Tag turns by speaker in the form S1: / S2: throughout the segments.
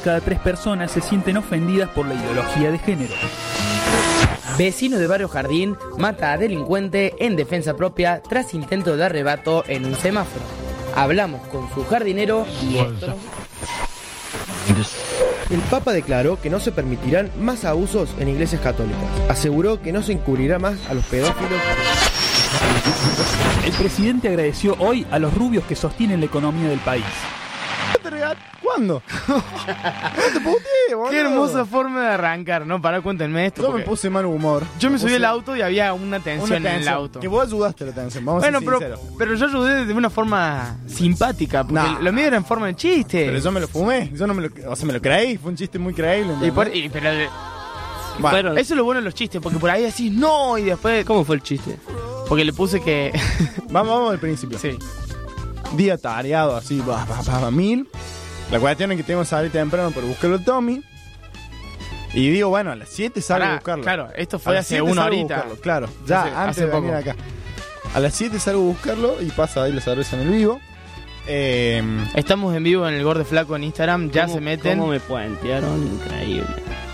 S1: De cada tres personas se sienten ofendidas por la ideología de género.
S2: Vecino de Barrio Jardín mata a delincuente en defensa propia tras intento de arrebato en un semáforo. Hablamos con su jardinero y esto
S3: El Papa declaró que no se permitirán más abusos en iglesias católicas. Aseguró que no se encubrirá más a los pedófilos.
S1: El presidente agradeció hoy a los rubios que sostienen la economía del país.
S4: Te puteé, boludo.
S5: Qué hermosa forma de arrancar, ¿no? Para cuéntenme esto.
S4: Yo me
S5: porque
S4: puse mal humor.
S5: yo me subí al auto y había una tensión,
S4: una
S5: en el
S4: tensión,
S5: auto.
S4: Que vos ayudaste a la tensión, vamos
S5: Bueno,
S4: a ser
S5: pero,
S4: sinceros.
S5: pero yo ayudé de una forma simpática, porque
S4: Nah.
S5: lo mío era en forma de chiste.
S4: Pero yo me lo fumé, yo no me lo, o sea, me lo creí, fue un chiste muy creíble.
S5: Y por- y- pero,
S4: Bueno,
S5: eso es lo bueno de los chistes, porque por ahí decís no y después.
S6: ¿Cómo fue el chiste?
S5: Porque le puse que.
S4: vamos, vamos al principio.
S5: sí.
S4: Día tareado, así, va, va, va, va, mil. La cuestión es que tengo que salir temprano para buscarlo a Tommy. Y digo, bueno, a las 7 salgo
S5: Pará,
S4: a buscarlo.
S5: Claro, esto
S4: A
S5: fue
S4: las
S5: hace
S4: 7
S5: una
S4: a
S5: horita.
S4: buscarlo, claro, ya
S5: Hace-
S4: antes
S5: hace
S4: de venir
S5: poco.
S4: acá. A las 7 salgo a buscarlo y pasa ahí la cerveza en el vivo. Eh,
S5: Estamos en vivo en el Gordo Flaco en Instagram, ya
S6: ¿Cómo-
S5: se meten.
S6: ¿Cómo me puentearon? Increíble.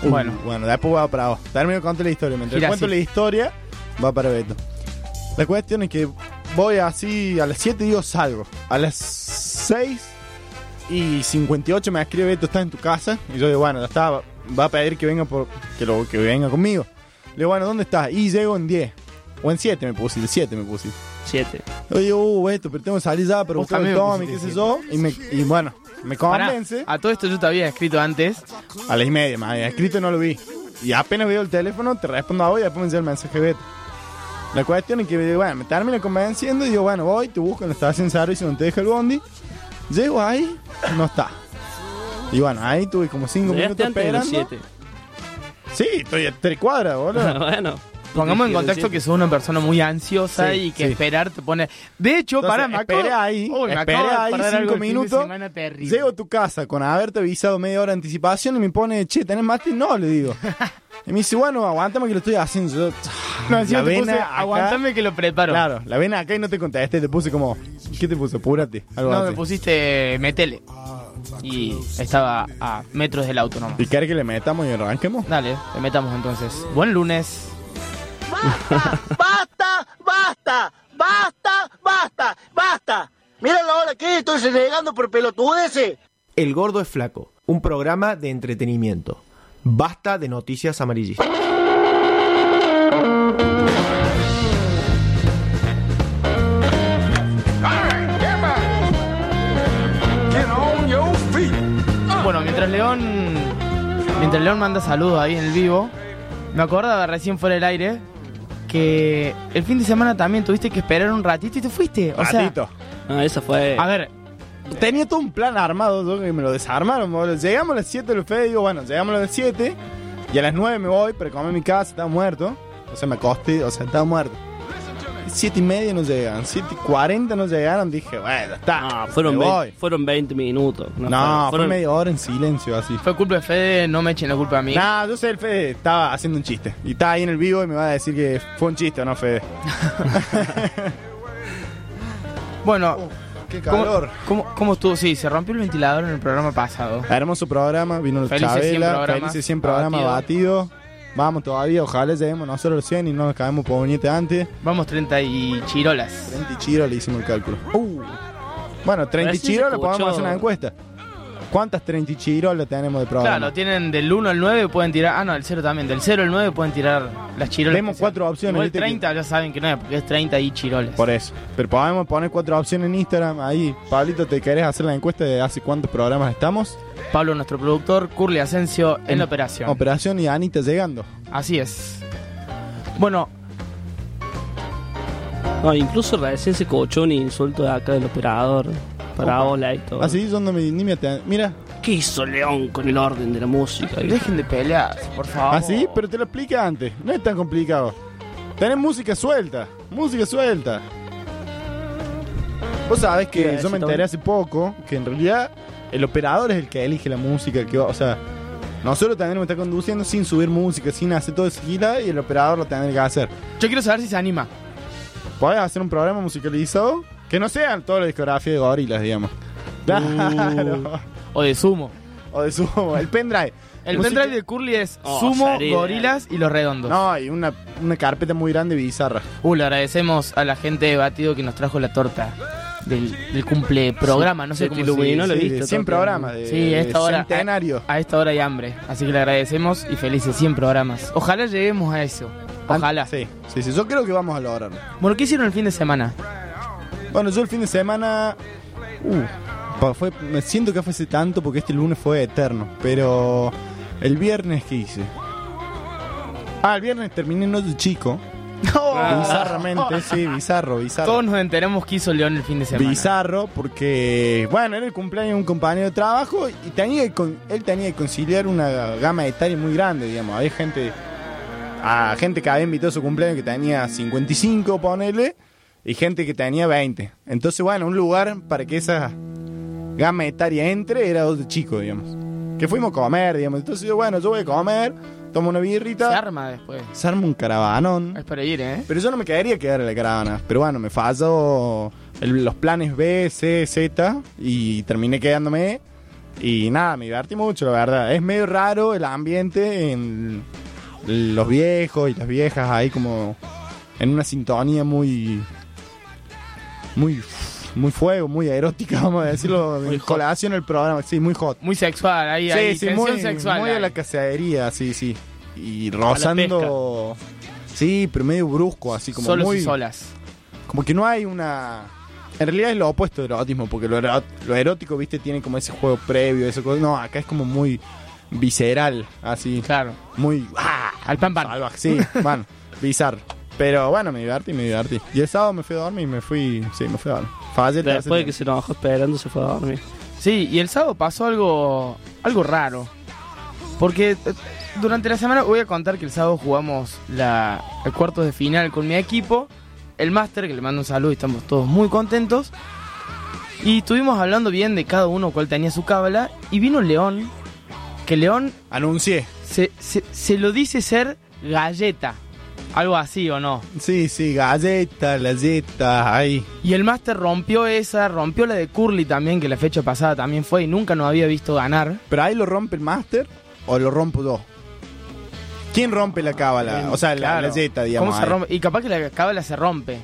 S5: Bueno,
S4: Bueno, después va para vos. Termino contar la historia. Mientras
S5: Gira
S4: cuento
S5: así.
S4: la historia, va para Beto. La cuestión es que voy así, a las 7 digo salgo. A las 6 y 58 me escribe Beto, ¿estás en tu casa? Y yo digo, bueno, ya está, va- a pedir que venga por que, lo, que venga conmigo. Le digo, bueno, ¿dónde estás? Y llego en 10. O en 7 me puse, de 7 me puse.
S6: Siete.
S4: Yo digo, uh, Beto, pero tengo que salir ya para buscar el Tommy, qué sé yo. Y, me, y bueno, me
S5: pará,
S4: convence.
S5: a todo esto yo te había escrito antes.
S4: A las y media, me había escrito y no lo vi. Y apenas veo el teléfono, te respondo a vos y después me llega el mensaje Beto. La cuestión es que, bueno, me termina convenciendo y digo, bueno, voy, te busco en la estación servicio donde te deja el bondi. Llego ahí, no está. Y bueno, ahí tuve como cinco
S6: Llegaste
S4: minutos esperando.
S6: siete.
S4: Sí, estoy a tres cuadras, boludo.
S6: bueno.
S5: Pongamos en contexto que sos una persona muy ansiosa
S4: Sí,
S5: y que
S4: sí.
S5: esperar te pone. De hecho,
S4: Entonces,
S5: para
S4: esperé ahí,
S5: Uy, de
S4: ahí cinco minutos. Llego a tu casa con haberte avisado media hora de anticipación y me pone, che, ¿tenés mate? No, le digo. Y me dice, bueno, aguántame que lo estoy haciendo. Yo,
S5: No, encima
S4: la
S5: te
S4: vena
S5: puse,
S4: acá-
S5: aguantame que lo preparo.
S4: Claro, la ven acá y no te contesté, te puse como, ¿qué te puse? Apúrate. Algo
S5: No,
S4: así.
S5: me pusiste metele. Y estaba a metros del auto nomás.
S4: ¿Y querés que le metamos y arranquemos?
S5: Dale, te metamos entonces. Buen lunes.
S7: ¡Basta! ¡Basta! ¡Basta! ¡Basta! ¡Basta! Mira la hora que estoy renegando por pelotudeces.
S3: El Gordo es Flaco, un programa de entretenimiento. Basta de noticias amarillistas.
S5: Bueno, mientras León. Mientras León manda saludos ahí en el vivo, me acordaba recién fuera del aire que el fin de semana también tuviste que esperar un ratito y te fuiste. O sea,
S4: Ratito.
S6: No, esa fue.
S5: a ver,
S4: Tenía todo un plan armado, yo que me lo desarmaron. boludo. Llegamos a las 7 del Fede, digo, bueno, llegamos a las 7 y a las 9 me voy para comer en mi casa, estaba muerto. O sea, me acosté, o sea, estaba muerto. 7 y media no llegaron, 7 y 40 no llegaron, dije, bueno, está.
S6: No, fueron,
S4: me
S6: 20,
S4: voy.
S6: fueron 20 minutos.
S4: No,
S6: fueron-
S4: fue media hora en silencio así.
S5: fue culpa de Fede, no me echen la culpa a mí.
S4: Nah, yo sé, el Fede estaba haciendo un chiste. Y está ahí en el vivo y me va a decir que fue un chiste, ¿o no, Fede?
S5: Bueno,
S4: ¡Qué
S5: ¿cómo,
S4: calor!
S5: cómo, cómo estuvo? Sí, se rompió el ventilador en el programa pasado.
S4: Hermoso programa, vino el
S5: Felices 100
S4: Chabela,
S5: programas,
S4: felices 100 programas batidos. Vamos todavía, ojalá lleguemos nosotros los 100 y no nos caemos por bonete antes.
S5: Vamos 30 y chirolas.
S4: 30 y chiro le hicimos el cálculo. Uh. Bueno, 30 y
S6: Recién se
S4: chiro le
S6: escuchó.
S4: podemos hacer una encuesta. ¿Cuántas 30 y chiro le tenemos de programa?
S5: Claro, tienen del 1 al 9 pueden tirar. Ah, no, el 0 también. Del 0 al 9 pueden tirar las chirolas. Sean.
S4: cuatro opciones,
S5: Igual
S4: ¿viste?
S5: 30 ya saben que no es, porque es 30 y chiroles.
S4: Por eso. Pero podemos poner cuatro opciones en Instagram. Ahí, Pablito, ¿te querés hacer la encuesta de hace cuántos programas estamos?
S5: Pablo, nuestro productor, Curly Asensio en,
S4: En
S5: la operación.
S4: Operación y Anita llegando.
S5: Así es. Bueno,
S6: No, incluso recién se cochó un insulto de acá del operador. Para Ola y todo.
S4: Así, donde me, ni me aten- Mira,
S6: ¿Qué hizo León con el orden de la música?
S5: dejen de pelear, por favor.
S4: así, pero te lo explica antes. No es tan complicado. Tenés música suelta. Música suelta. Vos sabés
S6: ¿Qué iba a
S4: que yo
S6: decir,
S4: me enteré hace poco que en realidad el operador es el que elige la música. El que va, o sea, nosotros tendremos que estar conduciendo sin subir música, sin hacer todo ese gira y el operador lo tendrá que hacer.
S5: Yo quiero saber si se anima.
S4: ¿Podés hacer un programa musicalizado? Que no sean toda la discografía de gorilas, digamos. Claro.
S5: O de sumo.
S4: o de sumo. El pendrive.
S5: El
S4: Música-
S5: pendrive de Curly es
S6: Oh,
S5: Sumo,
S6: sería.
S5: Gorilas y Los Redondos.
S4: No, y una, una carpeta muy grande bizarra.
S5: Uh, le agradecemos a la gente de Batido que nos trajo la torta del, del cumple programa, no sé cómo se
S6: iluminó,
S5: dice.
S6: lo
S4: Sí,
S6: viste,
S4: de 100
S6: todo.
S4: programas. De,
S5: Sí, a esta hora.
S4: Centenario.
S5: A esta hora hay hambre, así que le agradecemos y felices 100 programas. Ojalá lleguemos a eso. Ojalá.
S4: Sí, sí, sí. Yo creo que vamos a lograrlo.
S5: Bueno, ¿qué hicieron el fin de semana?
S4: Bueno, yo el fin de semana. Uh, fue, me siento que fue hace tanto porque este lunes fue eterno. Pero. El viernes, ¿qué hice? Ah, el viernes terminé no de chico. Bizarramente, sí, bizarro, bizarro.
S5: Todos nos enteramos que hizo León el fin de semana.
S4: Bizarro porque, bueno, era el cumpleaños de un compañero de trabajo y tenía que él tenía que conciliar una gama etaria muy grande, digamos. Había gente, a gente que había invitado a su cumpleaños que tenía 55, ponele, y gente que tenía 20. Entonces, bueno, un lugar para que esa gama etaria entre era dos de chicos, digamos. Que fuimos a comer, digamos. Entonces, yo, bueno, yo voy a comer, tomo una
S5: Se
S4: birrita,
S5: arma después.
S4: se arma un caravanón.
S5: Es para ir, ¿eh?
S4: Pero yo no me quedaría quedar en la caravana. Pero bueno, me falló el- los planes B, C, Z y terminé quedándome. Y nada, me divertí mucho, la verdad. Es medio raro el ambiente en los viejos y las viejas ahí como en una sintonía muy... Muy... Muy fuego, muy erótica, vamos a decirlo,
S6: hot.
S4: colación el programa, sí, muy hot.
S5: Muy sexual, ahí, ahí.
S4: Sí, sí,
S5: tensión
S4: muy,
S5: sexual.
S4: muy a
S5: ahí.
S4: la cacería, sí, sí. Y rozando. Sí, pero medio brusco, así como
S5: Solos
S4: muy.
S5: y solas.
S4: Como que no hay una. En realidad es lo opuesto del erotismo, porque lo, lo erótico, viste, tiene como ese juego previo, eso. No, acá es como muy visceral, así.
S5: Claro.
S4: Muy. ¡ah!
S5: Al pan pan.
S4: Salvaje, sí, bueno, bizarro. Pero bueno, me divertí, me divertí. Y el sábado me fui a dormir y me fui. Sí, me fui a dormir. Tercer
S6: Después de que se enojó esperando, se fue a dormir.
S5: Sí, y el sábado pasó algo, algo raro. Porque eh, durante la semana voy a contar que el sábado jugamos la, el cuarto de final con mi equipo, el máster, que le mando un saludo y estamos todos muy contentos. Y estuvimos hablando bien de cada uno cuál tenía su cábala. Y vino León, que León
S4: Anuncié.
S5: se, se, se lo dice ser galleta. Algo así o no.
S4: Sí, sí, galletas, galletas, ahí.
S5: Y el máster rompió esa, rompió la de Curly también, que la fecha pasada también fue y nunca nos había visto ganar.
S4: Pero ahí lo rompe el máster o lo rompo yo. ¿Quién rompe la cábala? O sea, la
S5: Claro.
S4: galleta, digamos.
S5: ¿Cómo se rompe? Y capaz que la cábala se rompe.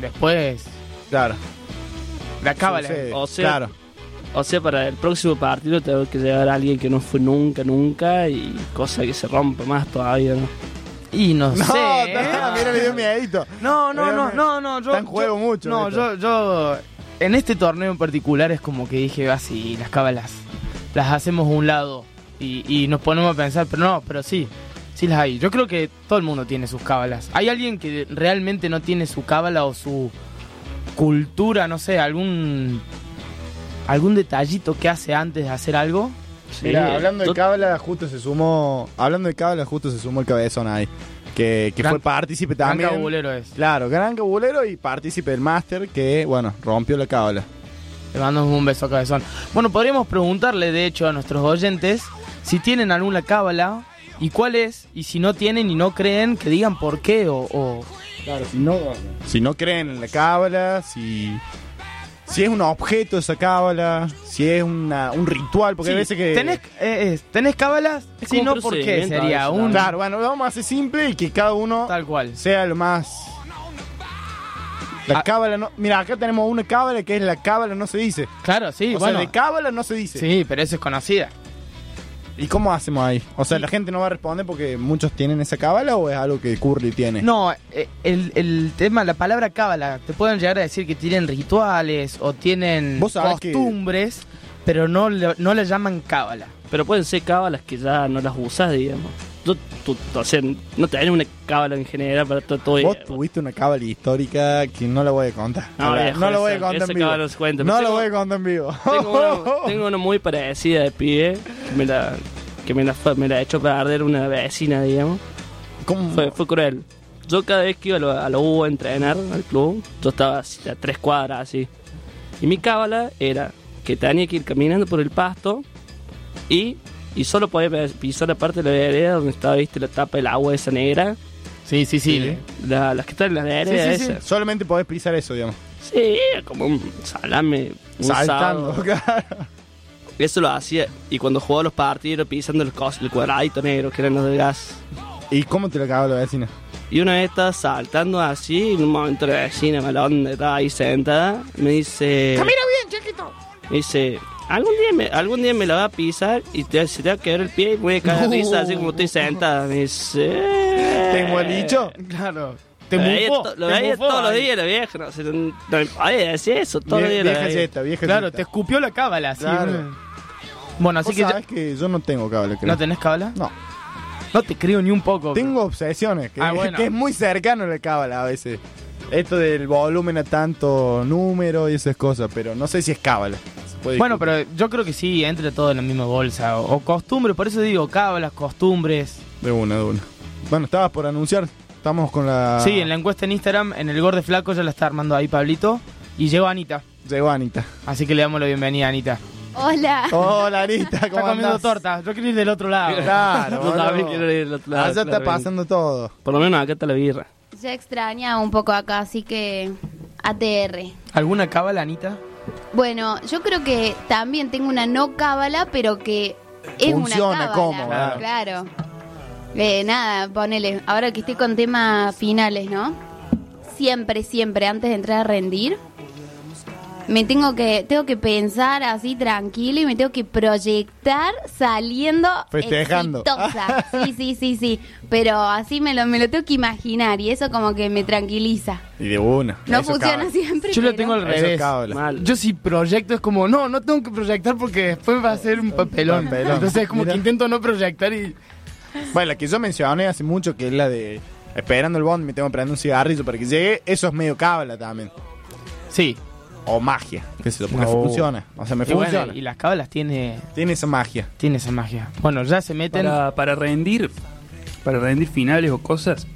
S5: Después,
S4: Claro.
S5: la cábala.
S4: Sucede,
S6: O sea-
S4: claro.
S6: O sea, para el próximo partido tengo que llevar a alguien que no fue nunca, nunca y cosa que se rompe más todavía, ¿no?
S5: Y no,
S4: No,
S5: sé.
S4: no, mira, me dio miedito.
S5: No, no, no, no, no. Yo,
S4: juego
S5: yo-
S4: mucho
S5: No, yo, yo. En este torneo en particular es como que dije, así, las cábalas. Las hacemos a un lado. Y, y nos ponemos a pensar, pero no, pero sí. Sí las hay. Yo creo que todo el mundo tiene sus cábalas. ¿Hay alguien que realmente no tiene su cábala o su cultura, no sé, algún. algún detallito que hace antes de hacer algo?
S6: Sí,
S4: Mira, hablando de cábala, justo se sumó. Hablando de cábala, justo se sumó el cabezón ahí. Que, que
S5: Gran-
S4: fue partícipe
S5: Gran
S4: también.
S5: cabulero es.
S4: Claro, gran cabulero y partícipe del máster que, bueno, rompió la cábala.
S5: Le mandamos un beso a Cabezón. Bueno, podríamos preguntarle, de hecho, a nuestros oyentes si tienen alguna cábala y cuál es, y si no tienen y no creen, que digan por qué o... o-
S4: Claro, si no, si no creen en la cábala, si, si es un objeto esa cábala, si es una, un ritual, porque
S5: Sí,
S4: hay veces que...
S5: ¿Tenés, eh, eh, ¿tenés cábalas? Si no, ¿por qué? Sería un...
S4: Claro, bueno, lo vamos a hacer simple y que cada uno
S5: Tal cual.
S4: sea lo más... La
S5: Ah.
S4: cábala no... Mira, acá tenemos una cábala que es la cábala no se dice.
S5: Claro, sí,
S4: o
S5: bueno.
S4: sea, de cábala no se dice.
S5: Sí, pero eso es conocida.
S4: ¿Y cómo hacemos ahí? O sea, la gente no va a responder porque muchos tienen esa cábala o es algo que Curly tiene.
S5: No, eh, el, el tema, la palabra cábala, te pueden llegar a decir que tienen rituales o tienen
S4: Vos sabés que-
S5: costumbres, pero no, le- no le llaman cábala.
S6: Pero pueden ser cábalas que ya no las usas, digamos. Yo, tú- o sea, no tenés una cábala en general para todo. todo
S4: Vos tuviste una cábala histórica que no la voy a contar.
S6: No,
S4: no,
S6: viejo,
S4: la voy a
S6: esa-
S4: contar
S6: esa
S4: en vivo.
S6: cábala no se cuenta,
S4: No
S6: pero
S4: la
S6: tengo-
S4: voy a contar en vivo.
S6: Tengo una, tengo una muy parecida de pibe que me la, que me la, me la echó perder una vecina, digamos.
S4: ¿Cómo?
S6: Fue, fue cruel. Yo cada vez que iba a lo, a lo U a entrenar al club, yo estaba a tres cuadras así. Y mi cábala era que tenía que ir caminando por el pasto y, y solo podía pisar la parte de la vereda donde estaba, viste, la tapa del agua esa negra.
S5: Sí, sí, sí.
S6: La- las que están en la vereda
S5: Sí, sí, sí.
S4: Solamente podés pisar eso, digamos.
S6: Sí, como un salame. Un
S4: Saltando, claro.
S6: Eso lo hacía. Y cuando jugaba los partidos, pisando el, cos, el cuadradito negro, que eran los de gas.
S4: ¿Y cómo te lo cagaba la vecina?
S6: Y una vez estaba saltando así, y en un momento la vecina mala onda estaba ahí sentada, me dice... ¡Camina bien, chiquito! Me dice, algún día me, algún día me la va a pisar y te, se te va a quedar el pie y voy a caer de risa así como estoy sentada. Me dice...
S4: ¿Tengo el dicho?
S5: Claro. Te
S6: Lo veía,
S5: mufó,
S6: lo veía todos los días la vieja, no sé, no, decir eso, todos los días la
S4: vieja
S6: veía.
S4: yeta, vieja
S5: Claro, te escupió la cábala, sí.
S4: Claro.
S5: Bueno, así que ya-
S4: sabés que yo no tengo cable, creo.
S5: ¿No tenés cábala?
S4: No.
S5: No te creo ni un poco.
S4: Tengo obsesiones, que,
S5: Ah, bueno.
S4: que es muy cercano el cábala a veces. Esto del volumen a tanto número y esas cosas, pero no sé si es cábala.
S5: Bueno, pero yo creo que sí, entra todo en la misma bolsa. O, o costumbre, por eso digo, cábalas, costumbres.
S4: De una, de una. Bueno, estabas por anunciar. Estamos con la.
S5: Sí, en la encuesta en Instagram, en el Gorde Flaco ya la está armando ahí Pablito. Y llegó Anita.
S4: Llegó Anita.
S5: Así que le damos la bienvenida a Anita.
S8: Hola.
S4: Hola, Anita,
S5: Está
S4: ¿cómo
S5: comiendo
S4: andás?
S5: torta. Yo quería ir del otro lado.
S4: Claro,
S6: Yo también quiero ir al otro lado,
S4: Allá está pasando todo.
S6: Por lo menos acá está la birra.
S8: Ya extraña un poco acá, así que ATR.
S5: ¿Alguna cábala, Anita?
S8: Bueno, yo creo que también tengo una no cábala, pero que es
S4: Funciona
S8: una cábala.
S4: como,
S5: claro.
S8: Eh, nada, ponele. Ahora que estoy con temas finales, ¿no? Siempre, siempre, antes de entrar a rendir, me tengo que, tengo que pensar así tranquilo y me tengo que proyectar saliendo
S4: Festejando.
S8: exitosa. Sí, sí, sí, sí. Pero así me lo, me lo tengo que imaginar y eso como que me tranquiliza.
S4: Y de una.
S8: No
S4: Eso
S8: funciona siempre.
S5: Yo lo
S8: pero-
S5: tengo al
S4: Eso
S5: revés.
S6: Mal.
S5: Yo si proyecto es como, no, no tengo que proyectar porque después va a ser un papelón.
S4: Papelón.
S5: Entonces es como
S4: Mira.
S5: que intento no proyectar y...
S4: Bueno, la que yo mencioné hace mucho, que es la de esperando el bond, me tengo que prender un cigarrillo para que llegue. Eso es medio cábala también.
S5: Sí.
S4: O magia, sé yo, porque
S5: No.
S4: funciona. O sea, me
S5: Y, bueno,
S4: funciona.
S5: y las cábalas tiene,
S4: Tiene esa magia.
S5: tiene esa magia. Bueno, ya se meten...
S1: Para, para rendir, para rendir finales o cosas,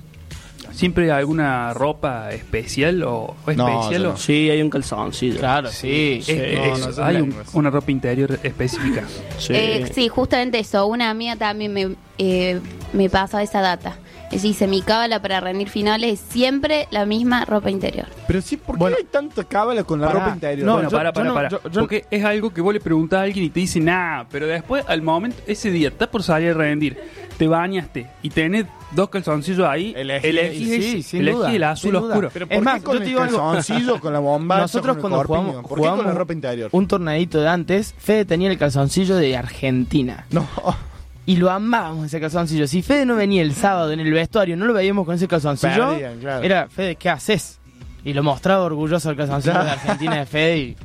S1: siempre hay alguna ropa especial o, o
S4: No,
S1: especial
S4: yo
S1: o
S4: no.
S6: Sí, hay un calzoncillo.
S5: Claro, sí.
S1: Es- es-
S4: no, no, son
S1: hay un- una ropa interior específica.
S6: Sí.
S8: Eh, sí, justamente eso. Una amiga también me, eh, me pasa esa data. Es dice, mi cábala para rendir finales es siempre la misma ropa interior.
S4: Pero sí, ¿por qué
S5: Bueno.
S4: hay tanta cábala con la
S5: Pará.
S4: ropa interior?
S5: No,
S1: bueno,
S5: yo-
S1: para,
S5: yo
S1: para,
S5: no-
S1: para.
S5: yo- yo-
S1: Porque es algo que vos le preguntás a alguien y te dice nada, pero después, al momento, ese día, estás por salir a rendir, te bañaste y tenés dos calzoncillos ahí,
S4: Elegí-
S5: sí,
S1: ese,
S5: sin duda,
S1: el azul
S5: sin duda.
S1: oscuro.
S4: Pero
S5: Es
S4: ¿por qué
S5: más,
S4: con
S5: yo
S4: el
S5: te digo algo.
S4: calzoncillo, con la bomba?
S5: Nosotros cuando jugamos,
S4: ¿Por qué
S5: jugamos
S4: con la ropa interior?
S5: un torneadito de antes, Fede tenía el calzoncillo de Argentina.
S4: No.
S5: Y lo amábamos ese calzoncillo. Si Fede no venía el sábado en el vestuario, no lo veíamos con ese calzoncillo,
S4: Perdían, claro.
S5: era, Fede, ¿qué haces? Y lo mostraba orgulloso el calzoncillo de Argentina de Fede y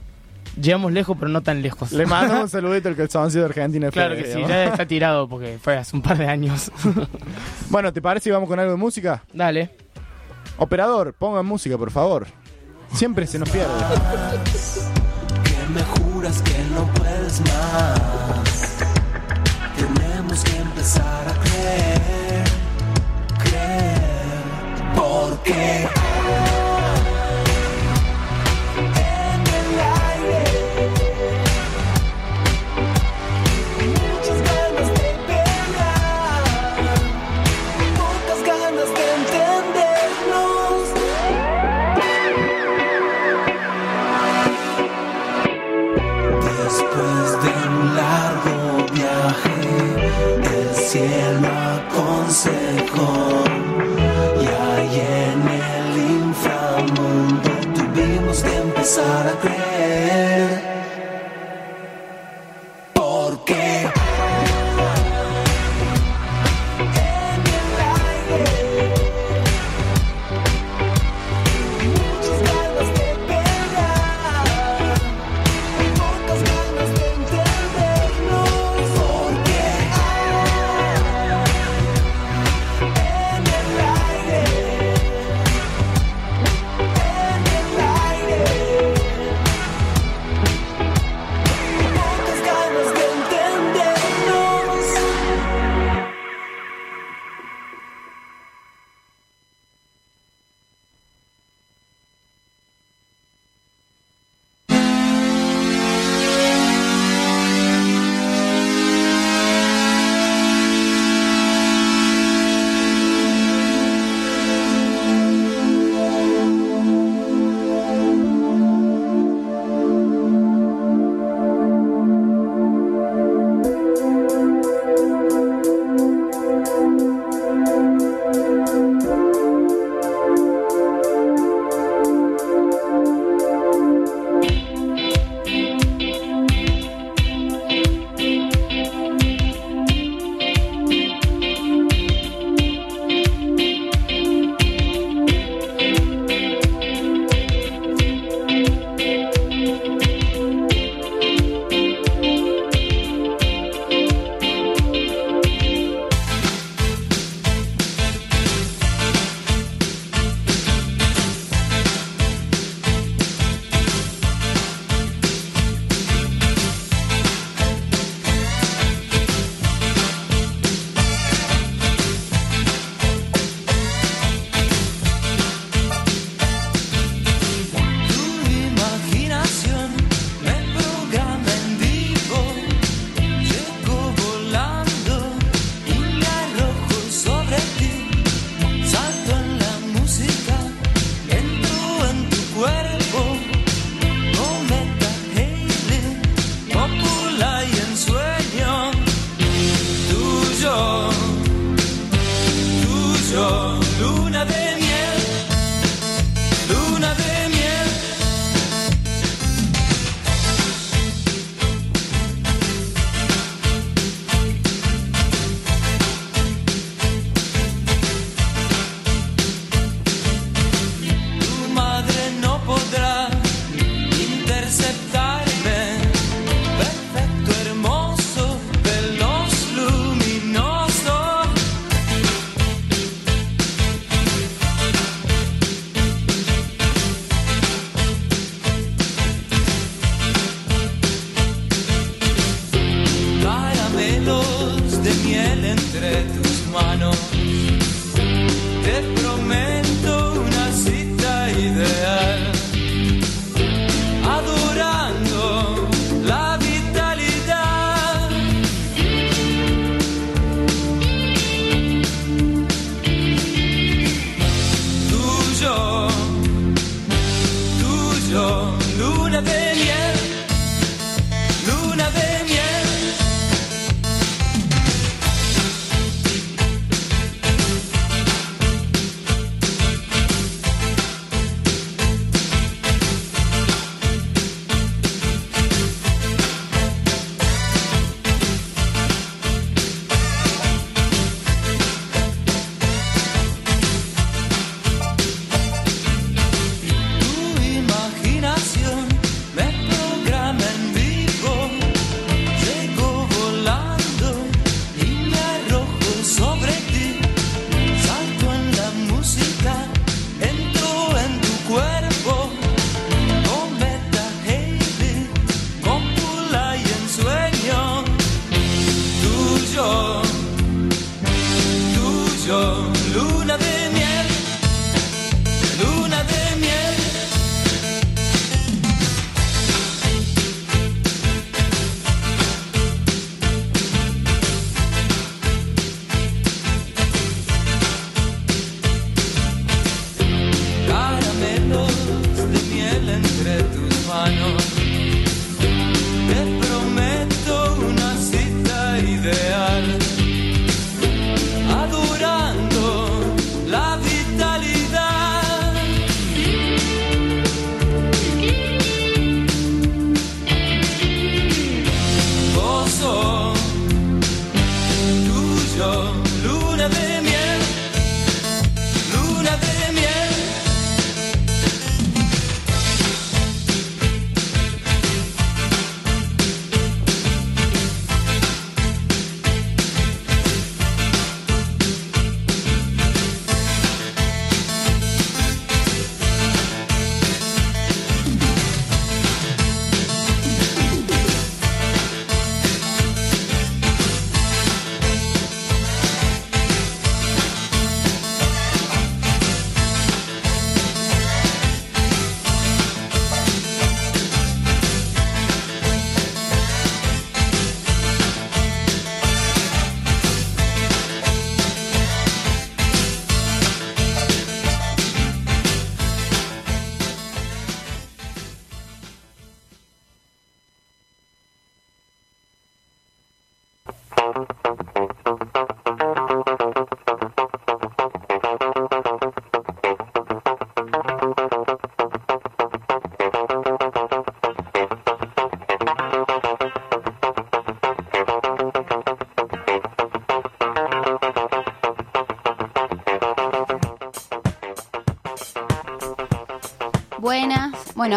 S5: llegamos lejos, pero no tan lejos.
S4: Le mando un saludito al calzoncillo de Argentina.
S5: Claro
S4: Fede,
S5: que sí, ya está tirado porque fue hace un par de años.
S4: Bueno, ¿te parece si vamos con algo de música?
S5: Dale.
S4: Operador, pongan música, por favor. Siempre se nos pierde.
S9: que me juras que no puedes más. Tenemos que empezar a creer, creer, porque tuvimos que empezar a creer.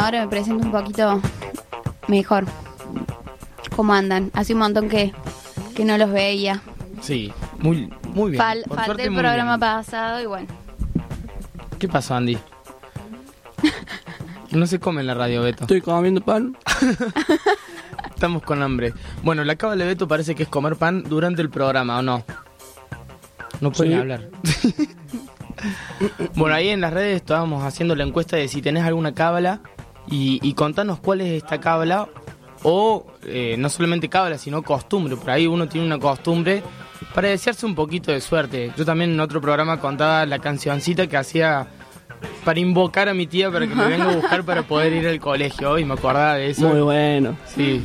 S8: Ahora me presento un poquito mejor. ¿Cómo andan? Hace un montón que, que no los veía.
S5: Sí, muy, muy bien.
S8: Fal-
S5: Por
S8: falté
S5: suerte,
S8: el programa
S5: bien.
S8: pasado y bueno.
S5: ¿Qué pasó, Andy? No se come en la radio, Beto.
S6: Estoy comiendo pan.
S5: Estamos con hambre. Bueno, la cábala de Beto parece que es comer pan durante el programa, ¿o no? No puede
S6: Sí.
S5: ni hablar. bueno, ahí en las redes estábamos haciendo la encuesta de si tenés alguna cábala y, y contanos cuál es esta cábala o eh, no solamente cábala, sino costumbre. Por ahí uno tiene una costumbre para desearse un poquito de suerte. Yo también en otro programa contaba la cancioncita que hacía para invocar a mi tía para que me venga a buscar para poder ir al colegio y me acordaba de eso.
S6: Muy bueno.
S5: Sí,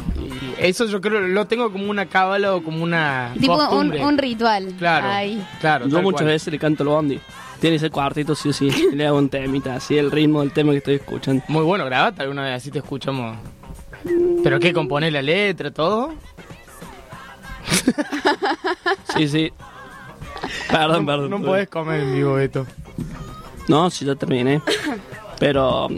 S5: eso yo creo lo tengo como una cábala o como una
S8: Tipo un, ritual.
S5: Claro, claro.
S6: Yo muchas
S5: cual.
S6: veces le canto el bondi. Tiene ese cuartito, sí o sí. Le hago un temita, así el ritmo del tema que estoy escuchando.
S5: Muy bueno, grabate alguna vez, así te escuchamos. ¿Pero qué? ¿Componer la letra, todo?
S6: Sí, sí. Perdón,
S5: no,
S6: perdón.
S5: No podés comer en vivo, Beto.
S6: No, sí, ya terminé. Pero,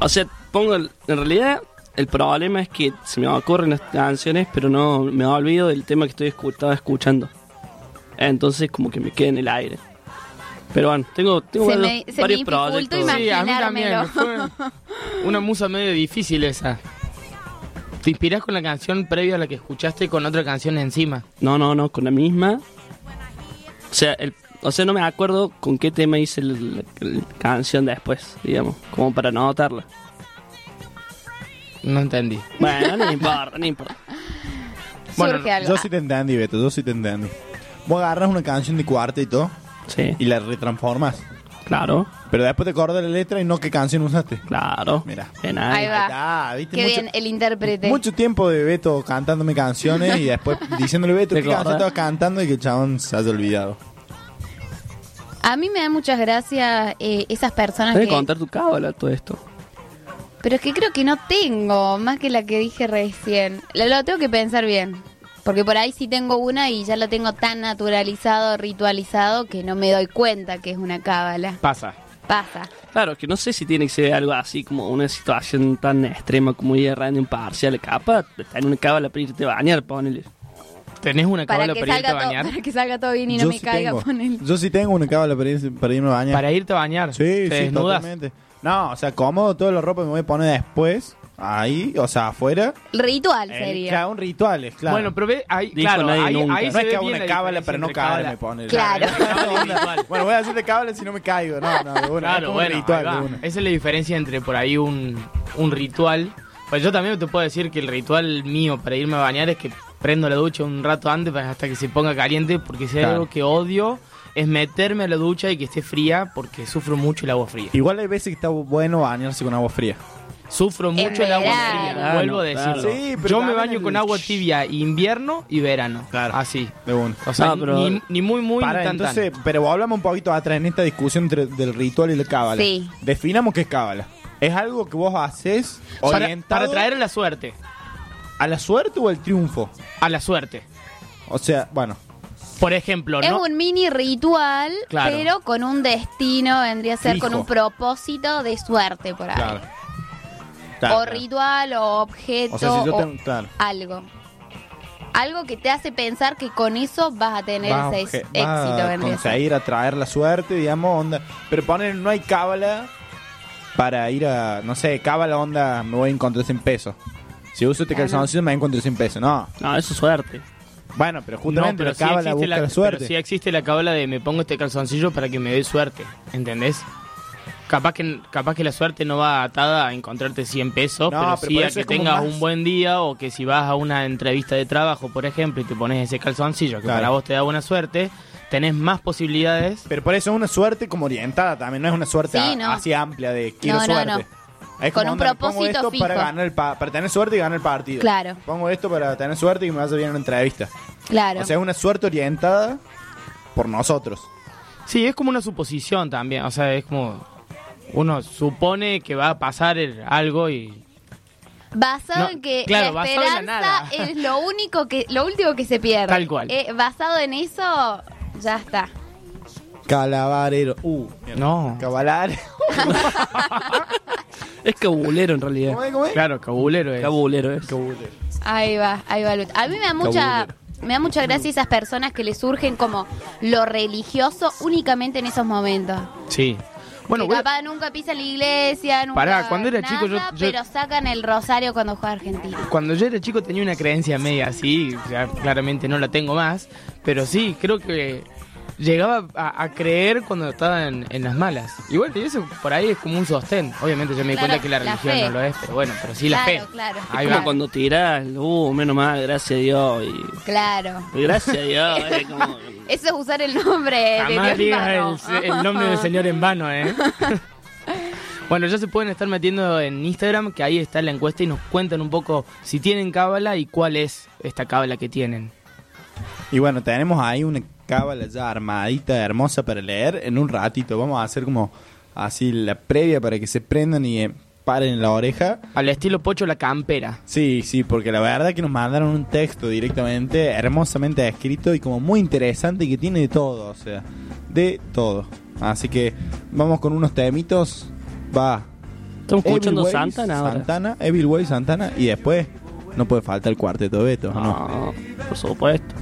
S6: o sea, pongo. el- en realidad, el problema es que se me ocurren las canciones, pero no me olvido del tema que estoy escu- estaba escuchando. Entonces, como que me queda en el aire. Pero bueno, tengo, tengo
S8: Se
S6: varios,
S8: me- se
S6: varios
S8: me
S6: proyectos.
S5: Sí, a mí también. Una musa medio difícil esa. ¿Te inspiras con la canción previa a la que escuchaste con otra canción encima?
S6: No, no, no, con la misma. O sea, el, o sea, no me acuerdo con qué tema hice el- la, la canción después, digamos, como para no anotarla.
S5: No entendí.
S6: Bueno, no importa, no importa.
S5: Bueno,
S8: Surge algo.
S4: Yo sí te entendí, Beto, yo sí te entendí. Vos agarras una canción de cuarteto
S6: Sí,
S4: y la retransformas.
S6: claro,
S4: Pero después te acordás de la letra y no qué canción usaste.
S6: claro.
S4: Mira.
S6: Bien
S8: Ahí
S6: ahí.
S8: va.
S4: Ah, ¿viste?
S8: Qué
S4: Mucho-
S8: bien, el intérprete.
S4: Mucho tiempo de Beto cantándome canciones y después diciéndole Beto
S6: ¿Te
S4: qué canción
S6: acordás?
S4: estabas cantando y que el chabón se haya olvidado.
S8: A mí me da muchas gracias eh, esas personas que...
S6: que contar tu cábala todo esto.
S8: Pero es que creo que no tengo, más que la que dije recién. Lo, lo tengo que pensar bien. Porque por ahí sí tengo una y ya lo tengo tan naturalizado, ritualizado, que no me doy cuenta que es una cábala.
S5: Pasa.
S8: Pasa.
S6: Claro, que no sé si tiene que ser algo así como una situación tan extrema como ir a un parcial. Capaz, está en una cábala para irte a bañar, ponele.
S5: ¿Tenés una cábala para, irte a bañar?
S8: para que salga todo bien y no
S4: yo,
S8: me
S4: sí
S8: caiga.
S4: tengo,
S8: ponele.
S4: yo sí tengo una cábala para, ir- para irme a bañar.
S5: Para irte a bañar.
S4: Sí,
S5: ¿Te
S4: sí,
S5: desnudas?
S4: totalmente. No, o sea, cómodo, toda la ropa me voy a poner después, ahí, o sea, afuera.
S8: Ritual sería.
S4: Claro, un ritual, es claro.
S5: Bueno, pero ve, ahí,
S6: Dijo
S5: claro,
S6: nadie
S5: ahí,
S6: nunca.
S5: ahí
S4: no
S5: se
S4: es
S5: ve
S4: que
S5: bien
S4: una
S5: la
S4: cábala
S5: diferencia
S4: para no
S5: entre cábala-
S4: caerme, pone.
S8: Claro.
S4: bueno, voy a hacerte cábala si no me caigo. No, no, de una. es
S5: Claro,
S4: como
S5: bueno,
S4: un ritual
S5: ahí va.
S4: de una.
S5: esa es la diferencia entre por ahí un, un ritual. Pues yo también te puedo decir que el ritual mío para irme a bañar es que prendo la ducha un rato antes para- hasta que se ponga caliente, porque
S4: Claro.
S5: algo que odio es meterme a la ducha y que esté fría, porque sufro mucho el agua fría.
S4: Igual hay veces que está bueno bañarse con agua fría.
S5: Sufro mucho el agua fría, vuelvo a
S6: Claro,
S5: decirlo.
S4: sí, pero
S5: yo me
S4: también
S5: baño
S4: el-
S5: con agua tibia invierno y verano.
S4: Claro.
S5: Así.
S4: De una.
S5: O sea,
S6: No, pero-
S5: ni, ni muy muy
S4: Para,
S5: ni tan tan.
S4: entonces, pero hablamos un poquito atrás en esta discusión entre, del ritual y la cábala.
S8: Sí.
S4: Definamos qué es cábala. ¿Es algo que vos haces
S5: Para,
S4: orientado
S5: para traer a la suerte.
S4: a la suerte o al triunfo?
S5: A la suerte.
S4: O sea, bueno,
S5: Por ejemplo,
S8: Es
S5: ¿no?
S8: un mini ritual,
S5: Claro.
S8: pero con un destino, vendría a ser
S4: Fijo.
S8: con un propósito de suerte por ahí.
S4: claro.
S8: O
S4: Claro,
S8: ritual, o objeto,
S4: O sea, si yo
S8: o
S4: tengo, claro.
S8: algo. Algo que te hace pensar que con eso vas a tener
S4: Vas a
S8: ese
S4: obje-
S8: éxito,
S4: vas a
S8: vendría a ser.
S4: conseguir atraer la suerte, digamos, onda. Pero ponen, no hay cábala para ir a, no sé, cábala onda, me voy a encontrar 100 pesos. Si uso este
S8: Claro.
S4: calzoncillo me voy a encontrar 100 pesos. No,
S6: No, eso es suerte.
S4: Bueno, pero
S5: No,
S4: justamente
S5: pero
S4: la
S5: sí
S4: cábala
S5: existe
S4: busca
S5: la,
S4: la, suerte.
S5: pero sí existe la cábala de me pongo este calzoncillo para que me dé suerte, ¿entendés? Capaz que, capaz que la suerte no va atada a encontrarte 100 pesos,
S4: No,
S5: pero,
S4: pero
S5: sí a que tengas
S4: más-
S5: un buen día o que si vas a una entrevista de trabajo, por ejemplo, y te pones ese calzoncillo que
S4: Claro.
S5: para vos te da buena suerte, tenés más posibilidades.
S4: Pero por eso es una suerte como orientada también, no es una suerte
S8: Sí,
S4: a-
S8: no.
S4: así amplia de quiero
S8: No, no,
S4: suerte. Es
S8: Con
S4: como,
S8: un
S4: onda, me pongo
S8: propósito
S4: esto para
S8: fijo.
S4: ganar el pa- para tener suerte y ganar el partido.
S8: Claro.
S4: Pongo esto para tener suerte y me vaya bien en una entrevista.
S8: Claro.
S4: O sea, es una suerte orientada por nosotros.
S5: Sí, es como una suposición también, o sea, es como uno supone que va a pasar el- algo y
S8: basado
S5: No,
S8: en que
S5: claro,
S8: la
S5: basado en la
S8: esperanza
S5: nada.
S8: es lo único que lo último que se pierde.
S5: Tal cual.
S8: Eh, basado en eso, ya está.
S4: Calabarero. Uh, mierda.
S5: no.
S4: Cabalar.
S6: Es cabulero en realidad.
S4: ¿Cómo es? ¿Cómo es?
S5: Claro, cabulero es.
S6: Cabulero es.
S8: Ahí va, ahí va. Lut. A mí me da mucha me da mucha gracia esas personas que le surgen como lo religioso únicamente en esos momentos.
S5: Sí. Bueno,
S8: que
S5: a-
S8: nunca pisan la iglesia, nunca
S5: Pará, cuando era chico yo-
S8: pero sacan el rosario cuando juega Argentina.
S5: Cuando yo era chico tenía una creencia media así, ya claramente no la tengo más, pero sí, creo que llegaba a, a creer cuando estaba en, en las malas. Igual y eso por ahí es como un sostén. Obviamente yo me di
S8: Claro,
S5: cuenta que la
S8: la
S5: religión
S8: fe.
S5: no lo es, pero bueno, pero sí la
S8: Claro,
S5: fe.
S8: claro.
S5: Ahí va.
S6: cuando tiras, uh, menos mal, gracias a Dios. Y,
S8: Claro.
S6: gracias a Dios. como-
S8: Eso es usar el nombre de
S5: Jamás
S8: Dios en
S5: digas
S8: vano.
S5: el, el nombre del Señor en vano, ¿eh? Bueno, ya se pueden estar metiendo en Instagram, que ahí está la encuesta y nos cuentan un poco si tienen cábala y cuál es esta cábala que tienen.
S4: Y bueno, tenemos ahí una cábala ya armadita, hermosa para leer en un ratito. Vamos a hacer como así la previa para que se prendan y eh, paren en la oreja.
S5: Al estilo Pocho la campera.
S4: Sí, sí, porque la verdad que nos mandaron un texto directamente, hermosamente escrito y como muy interesante y que tiene de todo, o sea, de todo. Así que vamos con unos temitos. Va.
S6: Estamos escuchando
S4: Evil Ways,
S6: Santana ahora.
S4: Santana, Evil Way, Santana y después no puede faltar el cuarteto Beto, ¿o ¿no?
S6: No, por supuesto.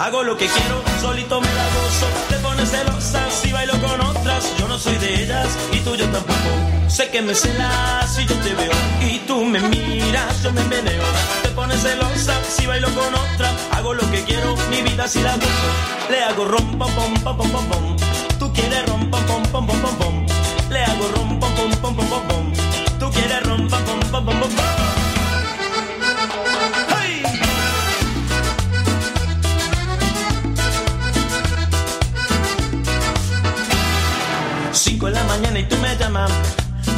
S10: Hago lo que quiero, solito me la gozo Te pones celosa si bailo con otras Yo no soy de ellas y tú yo tampoco Sé que me celas si yo te veo Y tú me miras, yo me meneo Te pones celosa si bailo con otra Hago lo que quiero, mi vida si la gozo Le hago rom pom pom pom pom pom Tú quieres rom pom pom pom pom pom Le hago rom pom pom pom pom pom Tú quieres rom pom pom pom pom pom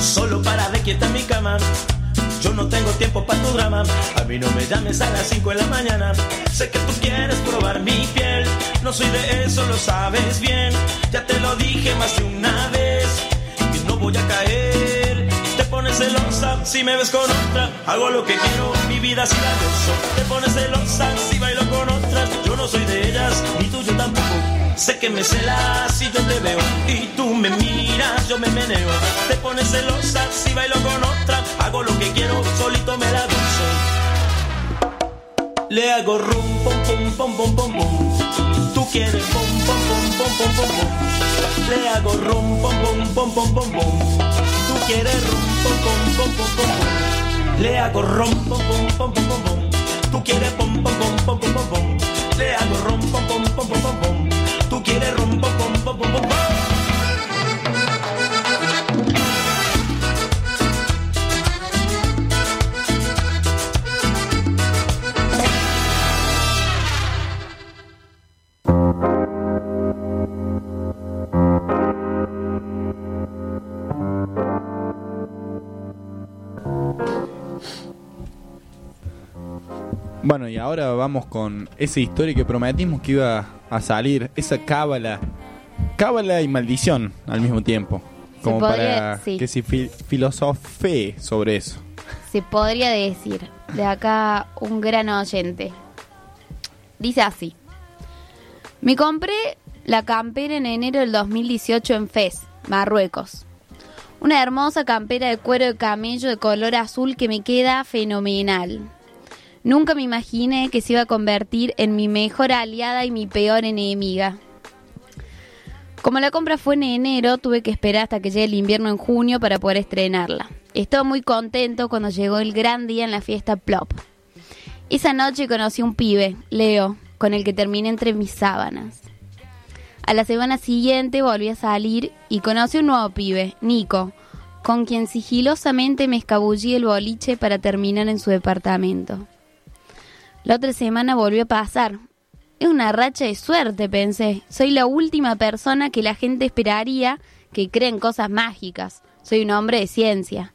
S10: Solo para ver quién está en mi cama. Yo no tengo tiempo para tu drama. A mí no me llames a las 5 de la mañana. Sé que tú quieres probar mi piel. No soy de eso, lo sabes bien. Ya te lo dije más de una vez. Que no voy a caer. Te pones celosa si me ves con otra. Hago lo que quiero, mi vida si la gozo Te pones celosa si bailo con otras. Yo no soy de ellas, ni tú yo tampoco Sé que me celas si yo te veo Y tú me miras, yo me meneo Te pones celosa si bailo con otra Hago lo que quiero, solito me la gozo Le hago rum, pom, pom, pom, pom, pom, pom Tú quieres pom, pom, pom, pom, pom, pom, pom Le hago rum, pom, pom, pom, pom, pom, pom Tú quieres rom, pom, pom, pom, pom, pom, pom. Le hago rom, pom, pom, pom, pom, pom, pom. Tú quieres pom, pom, pom, pom, pom, pom, pom. Le hago rom, pom, pom, pom, pom, pom, pom. Tú quieres rom, pom, pom, pom.
S4: Bueno, y ahora vamos con esa historia que prometimos que iba a salir, esa cábala, cábala y maldición al mismo tiempo, como
S8: podría-
S4: para
S8: sí.
S4: que se fi- filosofee sobre eso.
S8: Se podría decir, de acá un gran oyente. Dice así. Me compré la campera en enero del 2018 en Fez, Marruecos. Una hermosa campera de cuero de camello de color azul que me queda fenomenal. Nunca me imaginé que se iba a convertir en mi mejor aliada y mi peor enemiga. Como la compra fue en enero, tuve que esperar hasta que llegue el invierno en junio para poder estrenarla. Estaba muy contento cuando llegó el gran día en la fiesta Plop. Esa noche conocí a un pibe, Leo, con el que terminé entre mis sábanas. A la semana siguiente volví a salir y conocí a un nuevo pibe, Nico, con quien sigilosamente me escabullí el boliche para terminar en su departamento. La otra semana volvió a pasar. Es una racha de suerte, pensé. Soy la última persona que la gente esperaría que cree en cosas mágicas. Soy un hombre de ciencia.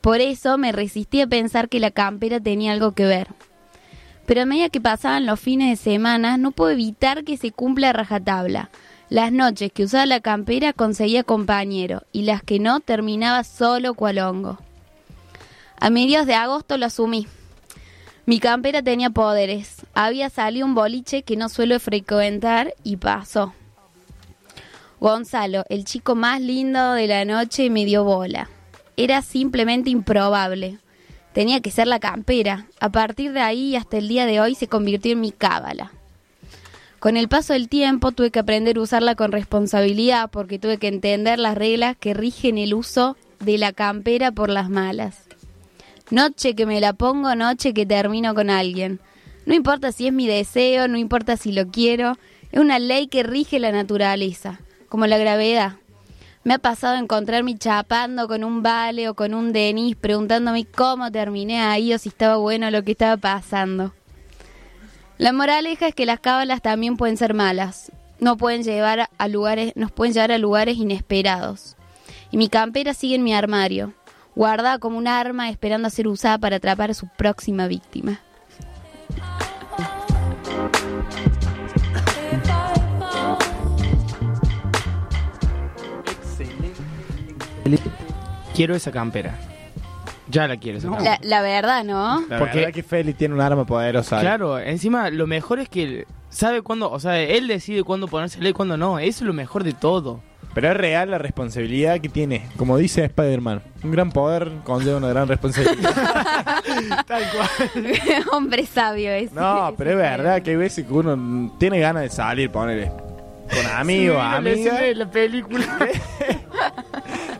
S8: Por eso me resistí a pensar que la campera tenía algo que ver. Pero a medida que pasaban los fines de semana, no puedo evitar que se cumpla rajatabla. Las noches que usaba la campera conseguía compañero y las que no terminaba solo cual hongo. A mediados de agosto lo asumí. Mi campera tenía poderes. Había salido un boliche que no suelo frecuentar y pasó. Gonzalo, el chico más lindo de la noche, me dio bola. Era simplemente improbable. Tenía que ser la campera. A partir de ahí hasta el día de hoy se convirtió en mi cábala. Con el paso del tiempo tuve que aprender a usarla con responsabilidad porque tuve que entender las reglas que rigen el uso de la campera por las malas. Noche que me la pongo, noche que termino con alguien. No importa si es mi deseo, no importa si lo quiero, es una ley que rige la naturaleza, como la gravedad. Me ha pasado encontrarme chapando con un vale o con un Denis preguntándome cómo terminé ahí o si estaba bueno lo que estaba pasando. La moraleja es que las cábalas también pueden ser malas. No pueden llevar a lugares, nos pueden llevar a lugares inesperados. Y mi campera sigue en mi armario, guardada como un arma esperando a ser usada para atrapar a su próxima víctima.
S5: Quiero esa campera. Ya la quiero esa campera.
S8: La, la verdad, ¿no?
S4: La
S5: Porque-
S4: verdad que Feli tiene un arma poderosa.
S5: Claro, encima lo mejor es que sabe cuándo, o sea, él decide cuándo ponérsela y cuándo no. Eso es lo mejor de todo.
S4: Pero es real la responsabilidad que tiene. Como dice Spider-Man, un gran poder conlleva una gran responsabilidad.
S5: Tal cual.
S8: Hombre sabio ese.
S4: no, pero es verdad que hay veces que uno tiene ganas de salir, ponele. Con amigos, amigas.
S5: la película.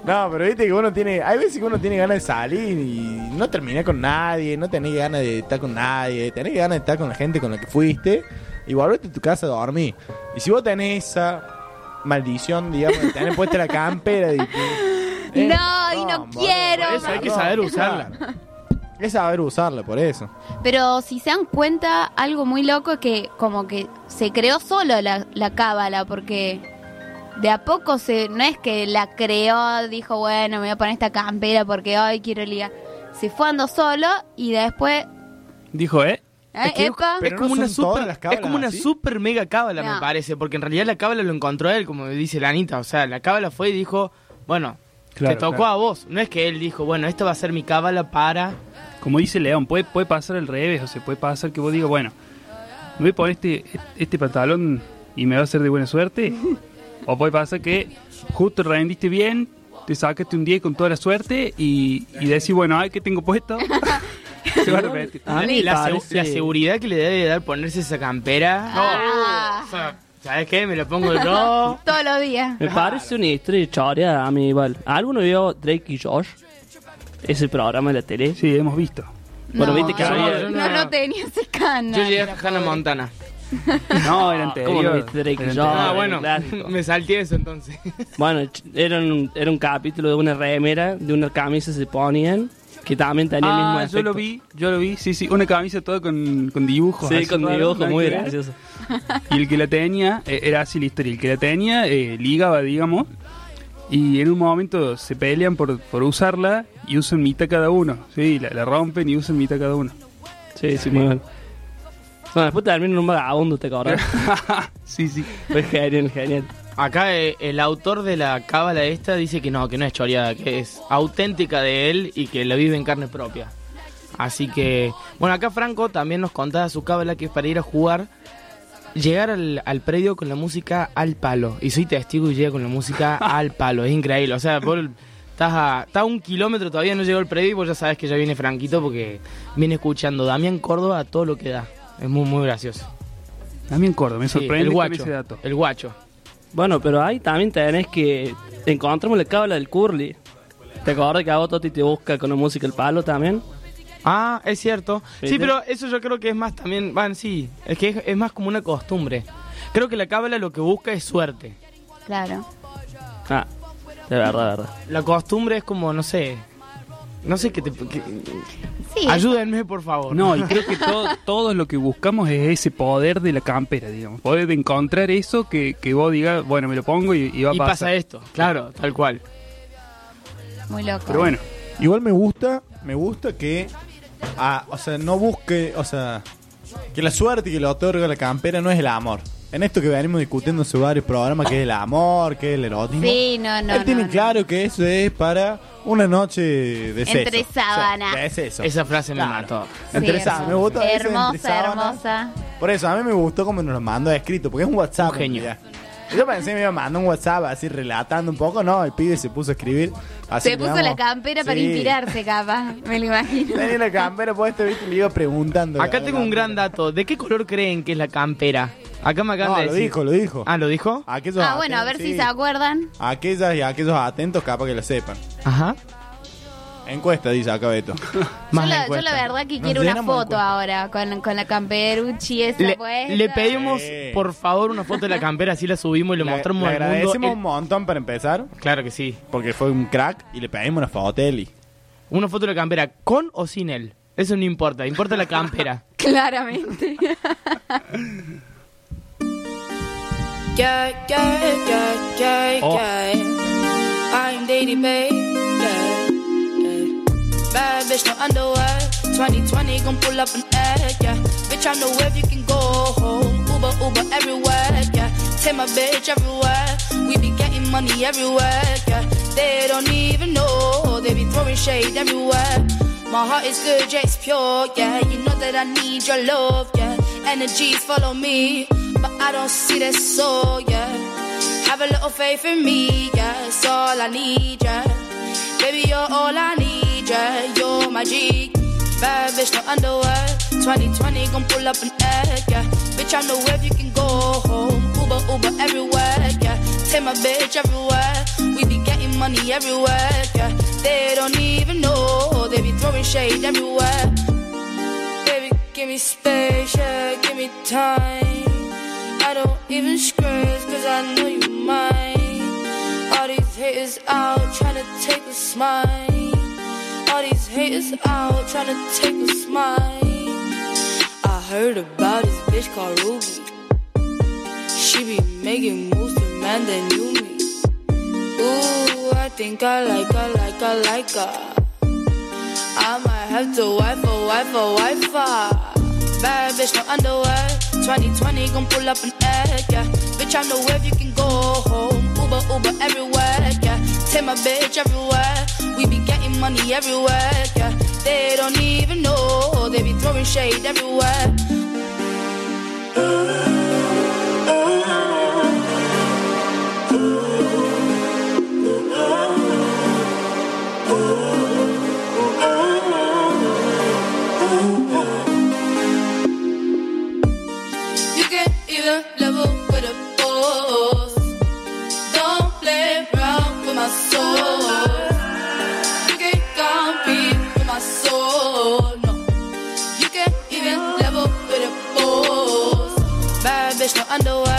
S4: No, pero viste que uno tiene. Hay veces que uno tiene ganas de salir y no terminé con nadie, no tenés ganas de estar con nadie, tenés ganas de estar con la gente con la que fuiste y volvete a tu casa a dormir. Y si vos tenés esa maldición, digamos, de tener puesta la campera y que- eh,
S8: No, y no
S4: boludo,
S8: quiero.
S5: por eso hay que saber usarla.
S4: Es saber usarla, por eso.
S8: Pero si se dan cuenta, algo muy loco es que como que se creó solo la, la cábala, porque de a poco se no es que la creó, dijo, bueno, me voy a poner esta campera porque hoy quiero ligar. Se fue andando solo y después...
S1: Dijo, ¿eh?
S8: ¿Eh,
S5: Es, que es-
S8: epa?
S5: es
S4: Pero
S5: como
S4: no
S5: una super,
S4: las
S5: es
S4: cábalas
S5: como una
S4: así.
S5: super mega cábala
S8: No.
S5: me parece, porque en realidad la cábala lo encontró él, como dice la Anita, o sea, la cábala fue y dijo, bueno,
S4: Claro,
S5: te tocó
S4: claro.
S5: a vos, no es que él dijo, bueno, esta va a ser mi cábala para
S1: Como dice León, puede, puede pasar al revés, o sea, puede pasar que vos digas, bueno, me voy a poner este, este pantalón y me va a ser de buena suerte. o puede pasar que justo rendiste bien, te sacaste un 10 con toda la suerte y, y decís, bueno, ay, ¿qué tengo puesto? Se va a repetir.
S5: A mí la,
S1: parece-
S5: la seguridad que le debe dar ponerse esa campera.
S8: Ah.
S5: O sea, ¿Sabes qué? Me lo pongo yo.
S8: Todos los días.
S6: Me parece una historia chorea a mí igual. ¿Alguno vio Drake y Josh? Ese programa de la tele.
S1: Sí, hemos visto.
S6: Bueno,
S8: no,
S6: viste que
S8: yo
S6: había-
S8: no, no, no tenía ese canal.
S5: Yo llegué a Hannah Montana.
S1: No, era
S6: ¿Cómo no
S1: anterior.
S6: viste Drake y Josh?
S5: Ah, bueno,
S6: clásico.
S5: me salté eso entonces.
S6: Bueno, ch- era un, era un capítulo de una remera, de una camisa se ponían, que también tenía el mismo
S1: Ah, yo
S6: efecto.
S1: lo vi, yo lo vi, sí, sí, una camisa toda con, con dibujos.
S6: Sí,
S1: así
S6: con
S1: raros,
S6: dibujos
S1: nada
S6: muy
S1: que ver.
S6: gracioso.
S1: Y el que la tenía, eh, era así la historia, el que la tenía eh, ligaba, digamos, y en un momento se pelean por, por usarla y usan mitad cada uno, sí, la, la rompen y usan mitad cada uno.
S6: Sí, sí, muy bueno. Bueno, después termina en un vagabundo, ¿te acordás?
S1: sí, sí.
S6: Fue genial, genial.
S5: Acá eh, el autor de la cábala esta dice que no, que no es choreada, que es auténtica de él y que la vive en carne propia. Así que, bueno, acá Franco también nos contaba su cábala que es para ir a jugar, llegar al, al predio con la música al palo. Y soy testigo y llega con la música al palo, es increíble. O sea, vos estás a, estás a un kilómetro, todavía no llegó al predio y vos ya sabes que ya viene Franquito porque viene escuchando Damián Córdoba todo lo que da. Es muy, muy gracioso.
S1: También Córdoba, me
S5: Sí,
S1: sorprende
S5: el
S1: con
S5: guacho,
S1: ese dato.
S5: el guacho.
S6: Bueno, pero ahí también tenés que... Encontramos la cábala del Curly. ¿Te acordás que a vos Toti te busca con la música el palo también?
S5: Ah, es cierto. Sí,
S6: ¿Viste?
S5: pero eso yo creo que es más también, bueno, sí, es que es, es más como una costumbre. Creo que la cábala lo que busca es suerte.
S8: Claro.
S6: Ah, de verdad, de verdad.
S5: La costumbre es como, no sé, no sé qué te... que-
S8: Sí.
S5: ayúdenme, por favor.
S1: No, y creo que todo, todo lo que buscamos es ese poder de la campera, digamos. Poder de encontrar eso que, que vos digas, bueno, me lo pongo y, y va a
S5: y
S1: pasar.
S5: pasa esto, claro, tal cual.
S8: Muy loco.
S1: Pero bueno,
S4: Igual me gusta, me gusta que, ah, o sea, no busque, o sea, que la suerte que le otorga la campera no es el amor. En esto que venimos discutiendo en varios programas, que es el amor, que es el erotismo.
S8: Sí, no, no.
S4: Él tiene
S8: no, no.
S4: claro que eso es para una noche de sexo.
S8: Entre sábanas.
S4: O sea, es eso.
S5: Esa frase me
S4: Claro.
S5: mató.
S4: Entre
S8: Sí,
S4: sábanas. Me gustó entre
S8: Hermosa,
S4: sábanas.
S8: hermosa.
S4: Por eso, a mí me gustó como nos lo mandó escrito, porque es un WhatsApp.
S5: Un genio.
S4: Yo pensé que me iba a mandar un WhatsApp así relatando un poco, no, el pibe se puso a escribir. Así
S8: Se
S4: que
S8: puso la campera para inspirarse, capaz. Me lo imagino.
S4: Tenía la campera puesta, viste, y le iba preguntando.
S5: Acá tengo un gran dato. ¿De qué color creen que es la campera? Acá me acaban
S4: No,
S5: de
S4: lo
S5: decir.
S4: dijo, lo dijo.
S5: Ah, ¿lo dijo?
S4: Aquellos
S8: Ah, bueno, a ver si se acuerdan.
S4: Aquellas y aquellos atentos, capaz que lo sepan.
S5: Ajá.
S4: Encuesta, dice acá Beto.
S8: Yo la, yo
S5: encuesta.
S8: la verdad que
S4: Nos
S8: quiero una
S4: de
S8: foto ahora con, con la camperuchi esa
S5: Le,
S8: puesta.
S5: le pedimos,
S4: Sí.
S5: por favor, una foto de la campera, así la subimos y le
S4: Le-
S5: mostramos
S4: le
S5: al mundo.
S4: agradecemos
S5: El-
S4: un montón para empezar,
S5: Claro que sí.
S4: porque fue un crack, y le pedimos una foto a Eli.
S5: Una foto de la campera, con o sin él. Eso no importa, importa la campera.
S8: Claramente.
S11: Yeah, yeah, yeah, yeah,
S5: Oh.
S11: yeah. I'm Daddy Bay. Yeah, yeah. Bad bitch, no underwear. 2020 gon' pull up an egg. Yeah, bitch, I know where you can go home. Uber, Uber everywhere. Yeah, take my bitch everywhere. We be getting money everywhere. Yeah, they don't even know. They be throwing shade everywhere. My heart is good, yeah, it's pure. Yeah, you know that I need your love. Yeah, energies follow me, I don't see that soul. Yeah. Have a little faith in me, yeah, it's all I need, yeah. Baby, you're all I need, yeah. You're my G. Bad bitch, no underwear. 2020 gon' pull up an egg, yeah. Bitch, I know where you can go home. Uber, Uber everywhere, yeah. Take my bitch everywhere. We be getting money everywhere, yeah. They don't even know. They be throwing shade everywhere. Baby, give me space, yeah, give me time. Don't even scratch, cause I know you mine. All these haters out trying to take a smile. All these haters out trying to take a smile. I heard about this bitch called Ruby. She be making moves to man that knew me. Ooh, I think I like her, like her, like her. I might have to wife a wife a wife her. Bad bitch, no underwear. 2020 gon' pull up an egg, yeah. Bitch, I know where you can go home. Uber, Uber everywhere, yeah. Take my bitch everywhere. We be getting money everywhere, yeah. They don't even know. They be throwing shade everywhere. Eh.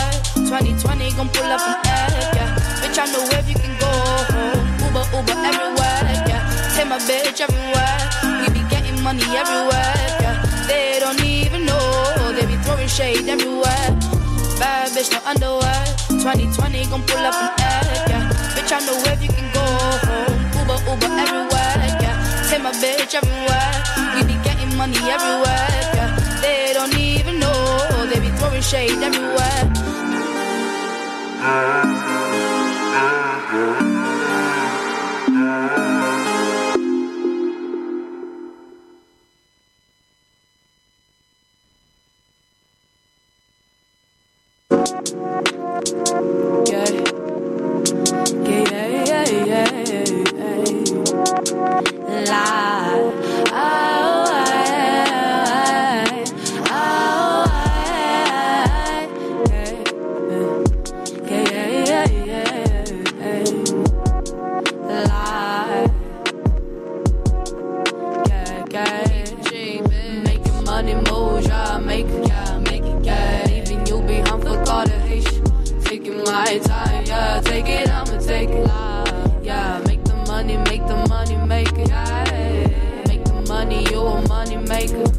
S11: gon' pull up an egg, yeah. Bitch, I know if you can go home. Uber, Uber everywhere, yeah. Take my bitch everywhere. We be getting money everywhere, yeah. They don't even know. They be throwing shade everywhere. Bad bitch, no underwear. 2020 gon' pull up an egg, yeah. Bitch, I know if you can go home. Uber, Uber everywhere, yeah. Take my bitch everywhere. We be getting money everywhere, shade everywhere. like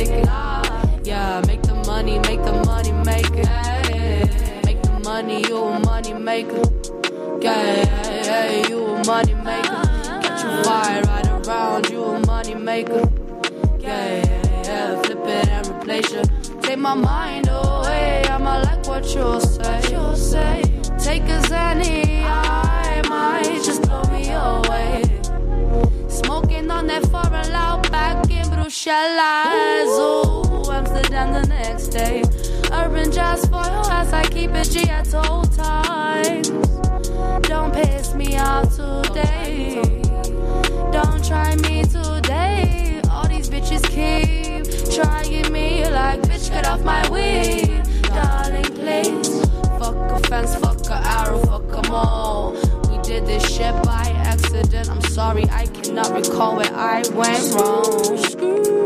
S11: it, it, yeah. Make the money, make the money, make it. Make the money, you a money maker. Yeah, you a money maker. Catch a fire right around, you a money maker. Yeah, yeah, flip it and replace it. Take my mind away, I'ma like what you say. You say, take a Zanny, Bruxelles. Ooh, Amsterdam the next day. Urban jazz for your ass, I keep it G at all times. Don't piss me off today. Don't try me today. All these bitches keep trying me like, bitch, get off my weed. Darling, please. Fuck a fence, fuck a arrow, fuck 'em all. We did this shit by accident. I'm sorry, I cannot recall where I went wrong.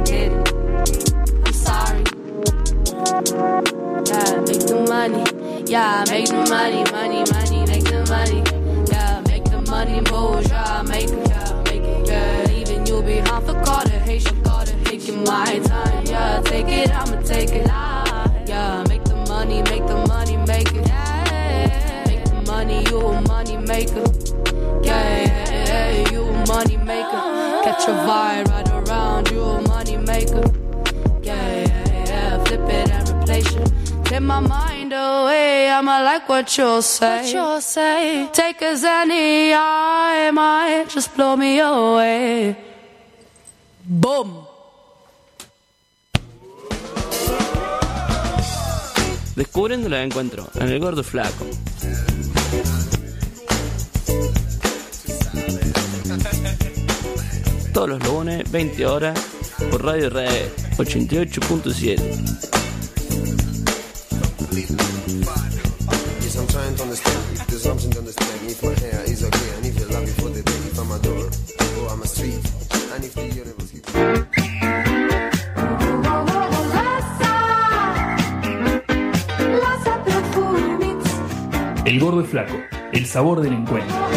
S11: I did it. I'm sorry. Yeah, make the money. Yeah, make the money, money, money, make the money. Yeah, make the money move. Yeah, make it, yeah, make it, yeah. Even you behind for Carter, hate you, Carter, taking my time. Yeah, take it, I'ma take it. Yeah, make the money, make the money, make it. Make the money, you a money maker. Yeah, yeah, yeah, you a money maker. Catch a vibe right it. Take my mind away, I'ma like what you say. What you say. Take a Zanny, I might just blow me away. Boom.
S6: Descubriendo lo encuentro en el gordo flaco. Todos los lunes, 20 horas, por Radio Red 88.7.
S12: Yes, I'm trying to understand if there's something to understand. If my hair is okay, and if you love me for the day, if I'm a door or I'm a street, and if the universe keeps.
S13: El gordo y flaco, el sabor del encuentro.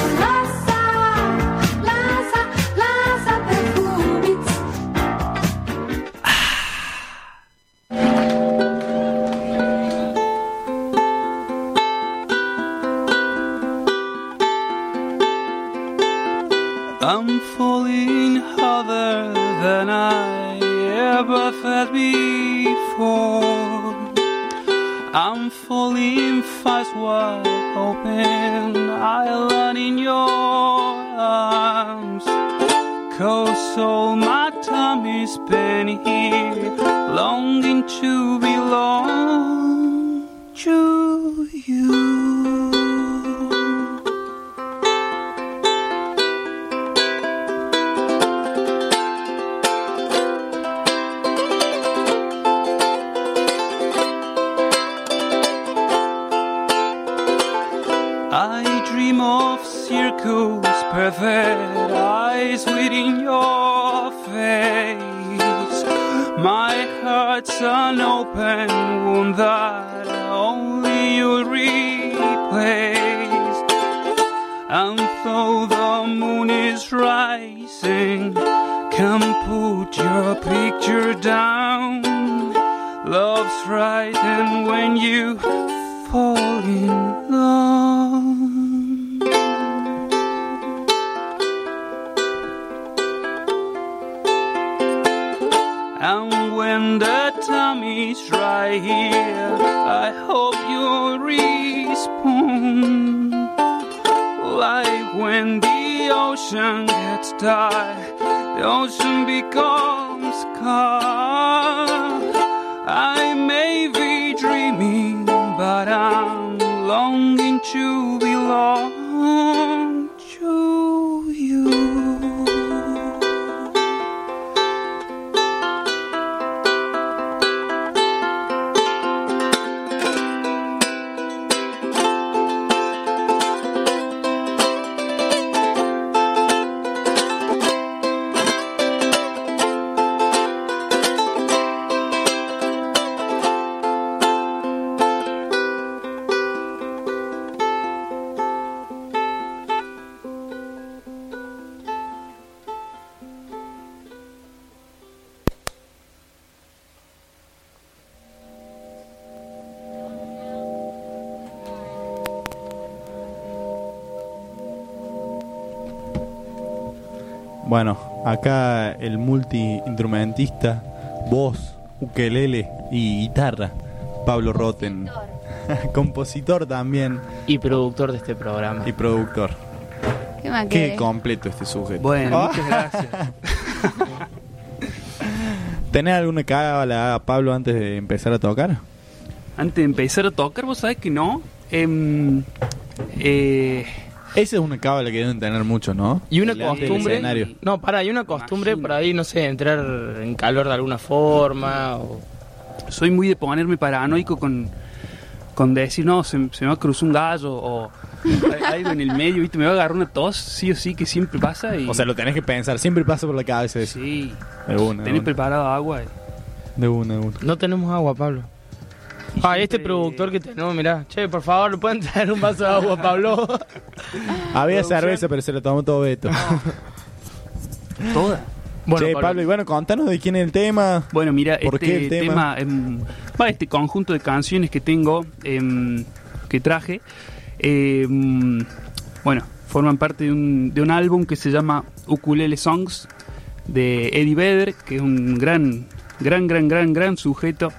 S1: I'm falling harder than I ever felt before. I'm falling fast wide open. I land in your arms. Cause all my time is spent here, longing to belong to you. An open wound that only you'll replace. And though the moon is rising, come put your picture down. Love's right, and when you ocean gets dark, the ocean becomes calm.
S4: Acá el multi-instrumentista, voz, ukelele y guitarra, Pablo Roten. Compositor también.
S5: Y productor de este programa.
S4: Y productor.
S8: ¿Qué
S4: Qué completo este sujeto.
S1: Bueno,
S4: Ah.
S1: muchas gracias.
S4: ¿Tenés alguna cábala, Pablo, antes de empezar a tocar?
S1: Antes de empezar a tocar, vos sabés que no. Em, eh,
S4: Esa es una cábala que deben tener muchos, ¿no?
S5: Y una
S4: Delante del
S5: costumbre.
S4: escenario.
S5: No, para, hay una costumbre por ahí, no sé, entrar en calor de alguna forma. O...
S1: soy muy de ponerme paranoico con, con decir, no, se, se me va a cruzar un gallo o hay algo en el medio, ¿viste? Me va a agarrar una tos, sí o sí, que siempre pasa. Y,
S4: O sea, lo tenés que pensar, siempre pasa por la cabeza eso.
S1: Sí,
S4: De una, de
S1: tenés
S4: una.
S1: preparado agua. y-
S4: De una, de una.
S5: No tenemos agua, Pablo. Ah, este productor que tenemos, mirá. Che, por favor, ¿le pueden traer un vaso de agua, Pablo?
S4: Había cerveza, pero se lo tomó todo Beto.
S1: Toda.
S5: Bueno,
S4: che,
S5: Pablo.
S4: Pablo, y bueno, contanos de quién es el tema.
S1: Bueno, mira,
S4: ¿Por
S1: este
S4: qué el tema?
S1: em, va, este conjunto de canciones que tengo, em, que traje, em, bueno, forman parte de un, de un álbum que se llama Ukulele Songs de Eddie Vedder, que es un gran, gran, gran, gran, gran sujeto.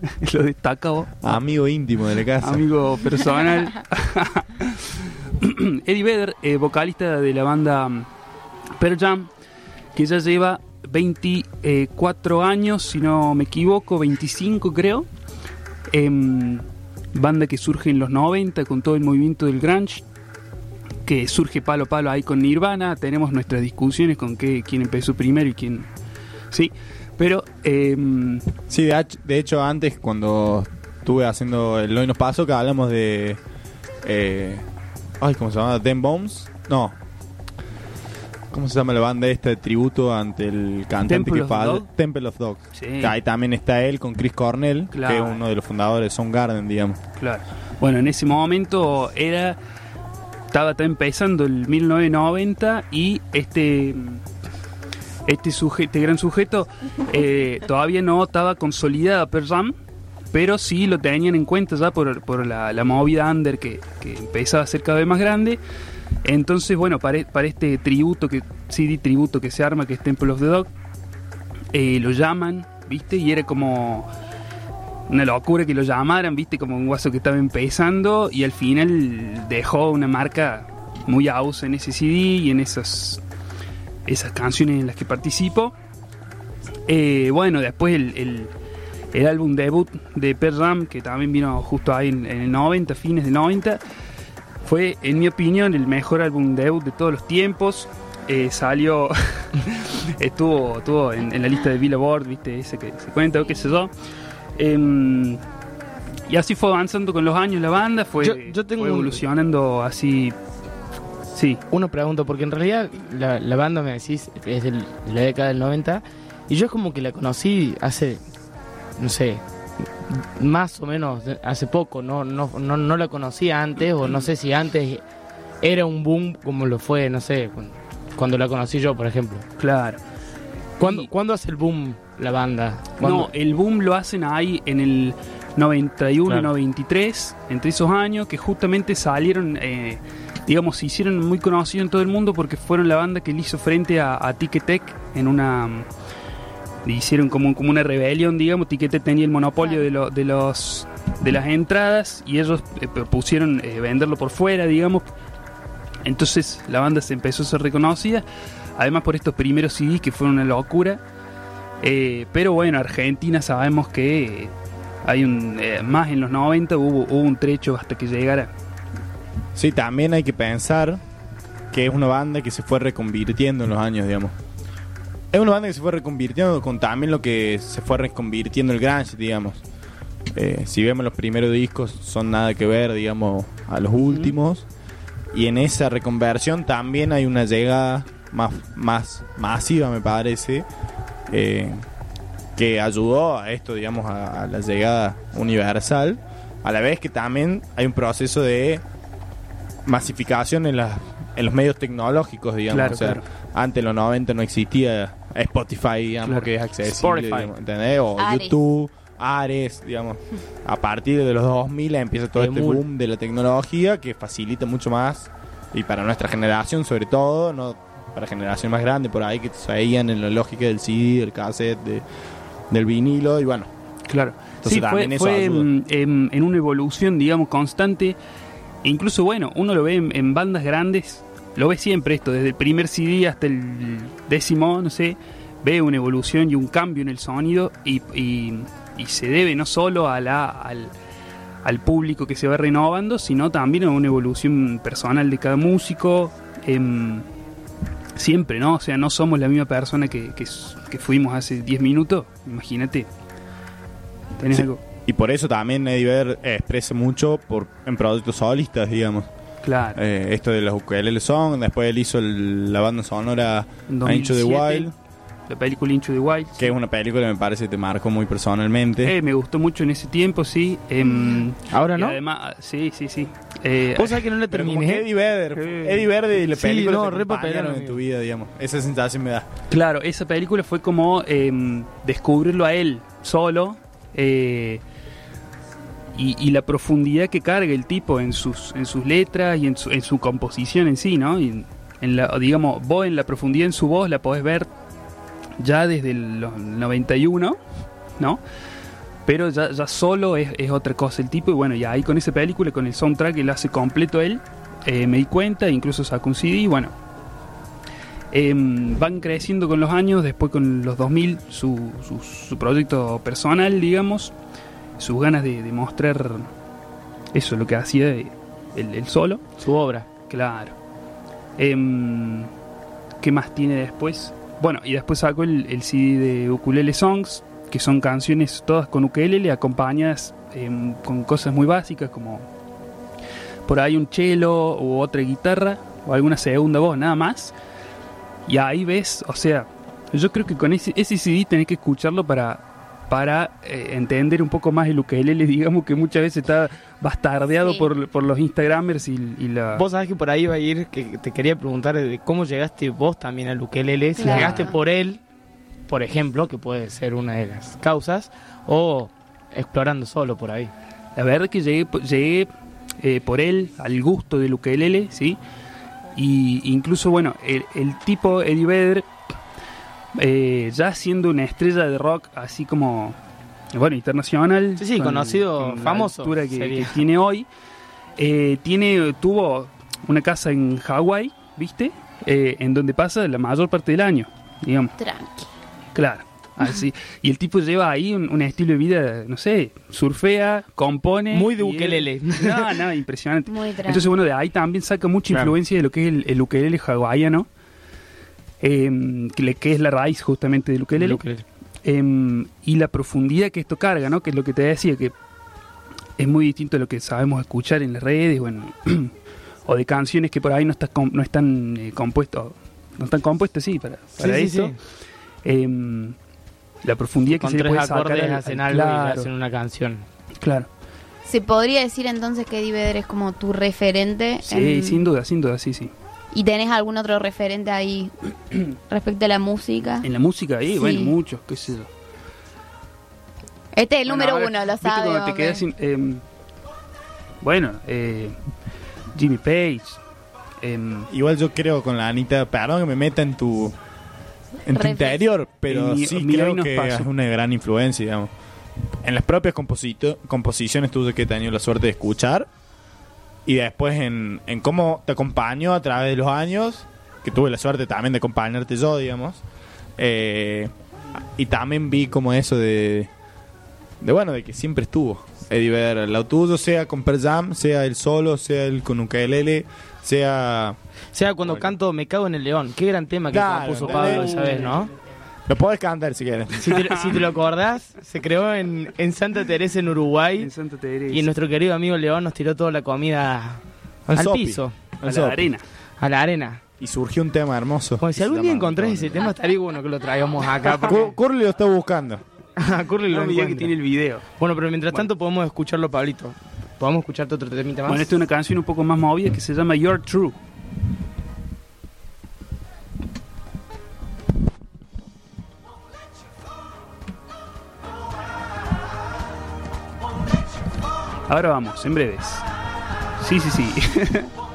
S1: Lo destaca vos.
S4: Amigo íntimo de la casa.
S1: Amigo personal. Eddie Vedder, eh, vocalista de la banda mm, Pearl Jam, que ya lleva 24 años, si no me equivoco, 25 creo. Em, banda que surge en los 90 con todo el movimiento del grunge, que surge palo a palo ahí con Nirvana. Tenemos nuestras discusiones con qué, quién empezó primero y quién... Sí, pero... em,
S4: Sí, de, de hecho, antes, cuando estuve haciendo el Hoy Nos Paso, que hablamos de. Eh, ay, ¿cómo se llama? ¿Den Bombs? No. ¿Cómo se llama la banda esta de tributo ante el cantante
S1: Temple
S4: que falla? Temple of Dog.
S1: Sí.
S4: Que ahí también está él con Chris Cornell,
S1: Claro.
S4: que es uno de los fundadores de Soundgarden, digamos.
S1: Claro. Bueno, en ese momento era. Estaba empezando el 1990 y este. Este, este gran sujeto eh, todavía no estaba consolidada Pearl Jam, pero sí lo tenían en cuenta ya por, por la, la movida under que, que empezaba a ser cada vez más grande. Entonces, bueno, para, para este tributo, que CD tributo que se arma, que es Temple of the Dog, eh, lo llaman, ¿viste? Y era como una locura que lo llamaran, viste, como un guaso que estaba empezando y al final dejó una marca muy house en ese CD y en esas, esas canciones en las que participo. Eh, bueno, después el, el- el álbum debut de Pearl Jam, que también vino justo ahí en, en el 90, fines del 90, fue, en mi opinión, el mejor álbum debut de todos los tiempos. Eh, salió, estuvo, estuvo en, en la lista de Billboard, viste, ese que se cuenta o qué sé yo. Em, y así fue avanzando con los años la banda, fue,
S5: Yo- yo tengo
S1: fue evolucionando así. Sí.
S5: Una pregunta, porque en realidad la, la banda, me decís, es del- de la década del 90, y yo es como que la conocí hace, no sé, más o menos hace poco, no, no, no, no la conocía antes, o no sé si antes era un boom como lo fue, no sé, cuando, la conocí yo, por ejemplo.
S1: Claro.
S5: ¿Cuándo, ¿cuándo hace el boom la banda? ¿Cuándo?
S1: No, el boom lo hacen ahí en el 91 y
S5: Claro.
S1: 93, entre esos años, que justamente salieron, eh, digamos, se hicieron muy conocidos en todo el mundo porque fueron la banda que le hizo frente a, a Ticketek en una. le hicieron como, como una rebelión, digamos. Ticketek tenía el monopolio de, lo- de, los, de las entradas y ellos eh, propusieron eh, venderlo por fuera, digamos. Entonces la banda se empezó a ser reconocida, además por estos primeros CDs que fueron una locura. Eh, pero bueno, Argentina sabemos que hay un más en los 90 hubo, hubo un trecho hasta que llegara.
S4: Sí, también hay que pensar que es una banda que se fue reconvirtiendo en los años, digamos. Es una banda que se fue reconvirtiendo con también lo que se fue reconvirtiendo el grunge, digamos. Eh, si vemos los primeros discos, son nada que ver, digamos, a los últimos. Y en esa reconversión también hay una llegada más, más masiva, me parece, eh, que ayudó a esto, digamos, a, a la llegada universal. A la vez que también hay un proceso de masificación en, las en los medios tecnológicos, digamos.
S1: Claro,
S4: o sea,
S1: claro.
S4: antes en los 90 no existía Spotify, digamos,
S1: Claro.
S4: que es accesible,
S1: Spotify.
S4: digamos, ¿entendés? O
S8: Ares.
S4: YouTube, Ares, digamos. A partir de los 2000 empieza todo este boom de la tecnología que facilita mucho más y para nuestra generación sobre todo, no para generación más grande por ahí que seguían en la lógica del CD, del cassette, de- del vinilo y bueno.
S1: Claro.
S4: Entonces
S1: Sí, fue,
S4: eso
S1: fue, en una evolución, digamos, constante. E incluso, bueno, uno lo ve en, en bandas grandes, lo ve siempre esto, desde el primer CD hasta el décimo, no sé, ve una evolución y un cambio en el sonido y, y- y se debe no solo a la, al, al público que se va renovando, sino también a una evolución personal de cada músico. em, siempre, ¿no? O sea, no somos la misma persona que, que, que fuimos hace 10 minutos, imagínate. ¿Tenés
S4: Sí.
S1: algo?
S4: Y por eso también Eddie Vedder expresa mucho por, en proyectos solistas, digamos.
S1: Claro.
S4: Eh, esto de los ukulele song, después él hizo el- la banda sonora
S1: En
S4: Into the
S1: 2007,
S4: Wild,
S1: La película Into the Wild.
S4: que es una película que me parece que te marcó muy personalmente.
S1: Eh, me gustó mucho en ese tiempo, sí. em,
S5: ¿Ahora no?
S1: Además, sí, sí, sí. Eh,
S5: Vos sabés que no la terminé.
S4: Eddie Vedder. Eddie Vedder y la
S5: Sí,
S4: película
S5: no,
S4: en tu vida, digamos. Esa sensación me da.
S1: Claro, esa película fue como em, descubrirlo a él solo eh, y, y la profundidad que carga el tipo en sus, en sus letras y en su, en su composición en sí, ¿no? Y en la, digamos, vos en la profundidad en su voz la podés ver ya desde el los 91, ¿no? Pero ya, ya solo es, es otra cosa el tipo y bueno, ya ahí con esa película, con el soundtrack que lo hace completo él, eh, me di cuenta, incluso sacó un CD y bueno, Em, van creciendo con los años, después con los 2000 su, su, su proyecto personal, digamos, sus ganas de, de mostrar eso, lo que hacía el, el solo.
S5: Su obra.
S1: Claro. Em, ¿Qué más tiene después? Bueno, y después sacó el, el CD de Ukulele Songs, que son canciones todas con ukulele, acompañadas em, con cosas muy básicas como por ahí un cello u otra guitarra o alguna segunda voz, nada más. Y ahí ves, o sea, yo creo que con ese, ese CD tenés que escucharlo para, para eh, entender un poco más el ukelele, digamos que muchas veces está bastardeado
S8: Sí.
S1: por, por los Instagramers y, y la...
S5: Vos sabés que por ahí iba a ir, que te quería preguntar de cómo llegaste vos también al ukelele, si
S8: Claro.
S5: llegaste por él, por ejemplo, que puede ser una de las causas, o explorando solo por ahí.
S1: La verdad que llegué, llegué eh, por él al gusto del ukelele, ¿sí? Y incluso, bueno, el, el tipo Eddie Vedder, eh, ya siendo una estrella de rock, así como bueno, internacional.
S5: Sí, sí, conocido,
S1: la
S5: famoso
S1: altura que, que tiene hoy. Eh, tiene, tuvo una casa en Hawái, ¿viste? Eh, en donde pasa la mayor parte del año, digamos.
S8: Tranqui.
S1: Claro. Así. Y el tipo lleva ahí un, un estilo de vida, no sé, surfea, compone.
S5: Muy de
S1: y él-
S5: ukelele.
S1: No, no, impresionante.
S8: Muy.
S1: Entonces, bueno, de ahí también saca mucha
S5: Claro.
S1: influencia de lo que es el, el ukelele hawaiano, eh, que, le- que es la raíz justamente del ukelele.
S5: El ukelele.
S1: Eh, y la profundidad que esto carga, ¿no? Que es lo que te decía, que es muy distinto a lo que sabemos escuchar en las redes, bueno, o de canciones que por ahí no, estás com- no están eh, compuestos, no están compuestas, sí, para, para
S5: Sí, sí,
S1: esto.
S5: sí.
S1: Eh, la profundidad que
S5: Con
S1: se le
S5: tres
S1: puede sacar
S5: acordes
S1: al-
S5: hacen
S1: al-
S5: algo y
S1: claro,
S5: hacen una canción.
S1: claro.
S8: ¿Se podría decir entonces que Eddie Vedder es como tu referente?
S1: Sí,
S8: en-
S1: sin duda, sin duda, sí, sí.
S8: ¿Y tenés algún otro referente ahí respecto a la música?
S1: En la música ahí,
S8: Sí.
S1: bueno, muchos, qué sé yo.
S8: Este es el
S1: Bueno,
S8: número
S1: ahora,
S8: uno, lo
S1: ¿viste
S8: sabe.
S1: cuando te
S8: hombre.
S1: quedas sin, em, bueno, eh, Jimmy Page. em,
S4: Igual yo creo con la Anita, perdón que me meta en tu en tu interior, pero
S1: Mi-
S4: sí
S1: mi
S4: creo que es una gran influencia, digamos. En las propias composito- composiciones tuve que he tenido la suerte de escuchar y después en, en cómo te acompañó a través de los años, que tuve la suerte también de acompañarte yo, digamos. Eh, y también vi como eso de, de bueno, de que siempre estuvo Eddie Vedder. El tuyo sea con Pearl Jam, sea el solo, sea el con ukelele, sea...
S5: Sea, cuando canto Me cago en el león. Qué gran tema que
S4: Claro,
S5: compuso. Pablo esa vez, ¿no?
S4: Lo podés cantar si quieres.
S5: Si te, si te lo acordás, se creó en, en Santa Teresa, en Uruguay.
S1: en Santa Teresa.
S5: Y nuestro querido amigo León nos tiró toda la comida
S4: Al
S5: al,
S4: sopi.
S5: piso,
S1: a la arena.
S5: a la arena.
S4: Y surgió un tema hermoso.
S5: Bueno, si algún día encontrás ese tema, estaría bueno que lo traigamos acá. Porque-
S4: Curly lo está buscando.
S5: Curly lo
S1: No me digas que tiene el video.
S5: Bueno, pero mientras tanto podemos escucharlo, Pablito. Podemos escucharte otro temita más.
S1: Bueno, esta es una canción un poco más movida que se llama You're True. Ahora vamos, en breves. Sí, sí, sí.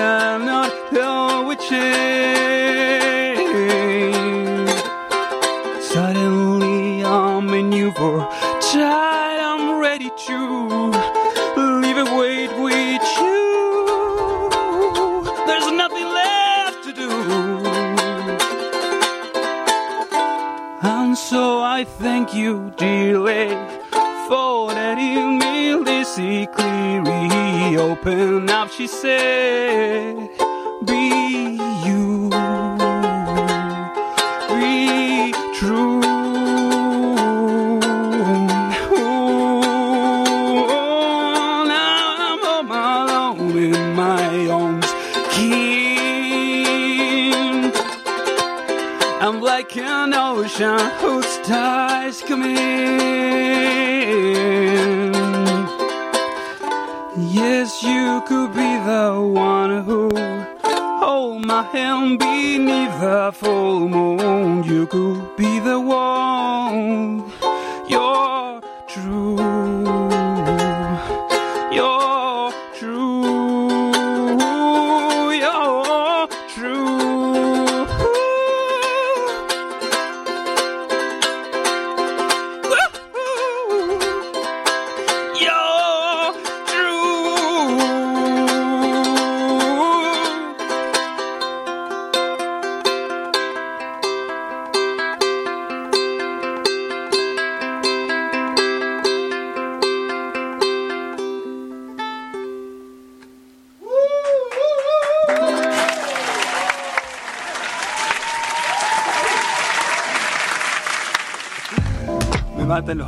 S1: I'm not changed. Suddenly, I'm for child. I'm ready to leave it wait with you. There's nothing left to do. And so I thank you, dearly, for letting me listen clearly. Open up, she said,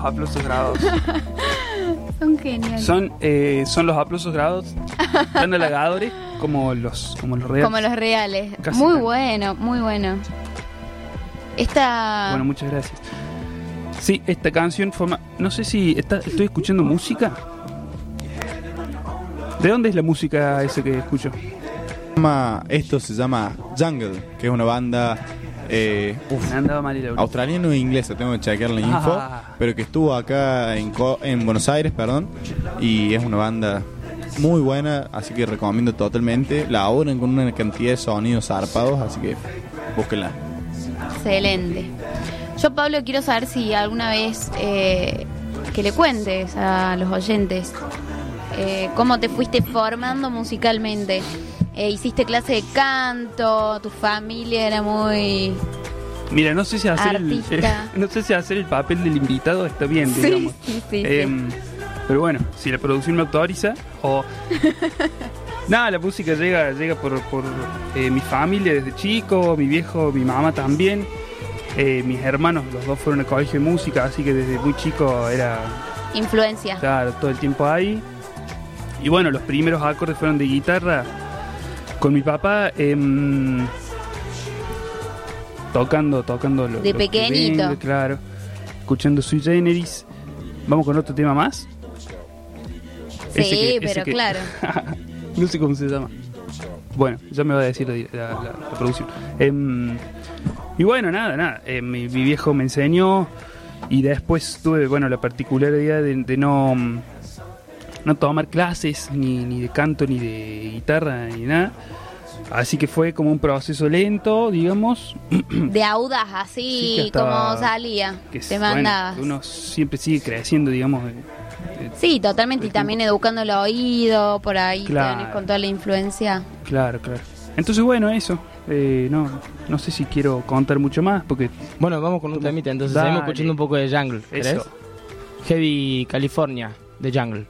S1: los aplausos grabados.
S8: Son geniales.
S1: Son, eh, son los aplausos grabados tan halagadores como los, como los reales.
S8: Como los reales.
S1: Casi
S8: muy
S1: tan.
S8: bueno, muy bueno. Esta.
S1: Bueno, muchas gracias. Sí, esta canción forma. No sé si está- estoy escuchando música. ¿De dónde es la música esa que escucho?
S4: Llama- Esto se llama Jungle, que es una banda eh, uf,
S1: Andaba mal y la
S4: australiana o inglesa, tengo que chequear la info,
S1: Ah.
S4: Pero que estuvo acá en, en Buenos Aires, perdón, y es una banda muy buena, así que recomiendo totalmente. La obran con una cantidad de sonidos zarpados, así que búsquenla.
S8: Excelente. Yo, Pablo, quiero saber si alguna vez eh, que le cuentes a los oyentes eh, cómo te fuiste formando musicalmente. Eh, ¿Hiciste clase de canto? ¿Tu familia era muy...?
S1: Mira, no sé si hacer el, no sé si hacer el papel del invitado está bien,
S8: Sí,
S1: digamos.
S8: sí, sí,
S1: Em, Pero bueno, si la producción me autoriza o Nada, la música llega llega por, por eh, mi familia desde chico, mi viejo, mi mamá también. Eh, mis hermanos, los dos fueron al colegio de música, así que desde muy chico era
S8: Influencia.
S1: Claro, todo el tiempo ahí. Y bueno, los primeros acordes fueron de guitarra con mi papá em, tocando, tocando lo,
S8: De
S1: lo que
S8: pequeñito.
S1: venga, claro, escuchando Sui Generis. Vamos con otro tema más.
S8: Sí,
S1: Ese que- ese
S8: pero
S1: que-
S8: claro.
S1: no sé cómo se llama. Bueno, ya me va a decir la, la- la- la producción. Em, y bueno, nada, nada. eh, mi, mi viejo me enseñó y después tuve, bueno, la particularidad de, de no, no tomar clases ni, ni de canto, ni de guitarra, ni nada. Así que fue como un proceso lento, digamos.
S8: De audaz,
S1: Sí,
S8: así como salía.
S1: que
S8: te
S1: bueno, uno siempre sigue creciendo, digamos. eh, eh,
S8: Sí, totalmente. Y también educando el oído, por ahí
S1: Claro.
S8: tenés con toda la influencia.
S1: Claro, claro. Entonces, bueno, eso. Eh, no, no sé si quiero contar mucho más porque...
S5: Bueno, vamos con un temita, entonces
S1: Dale.
S5: seguimos escuchando un poco de Jungle.
S1: Eso.
S5: Heavy California de Jungle.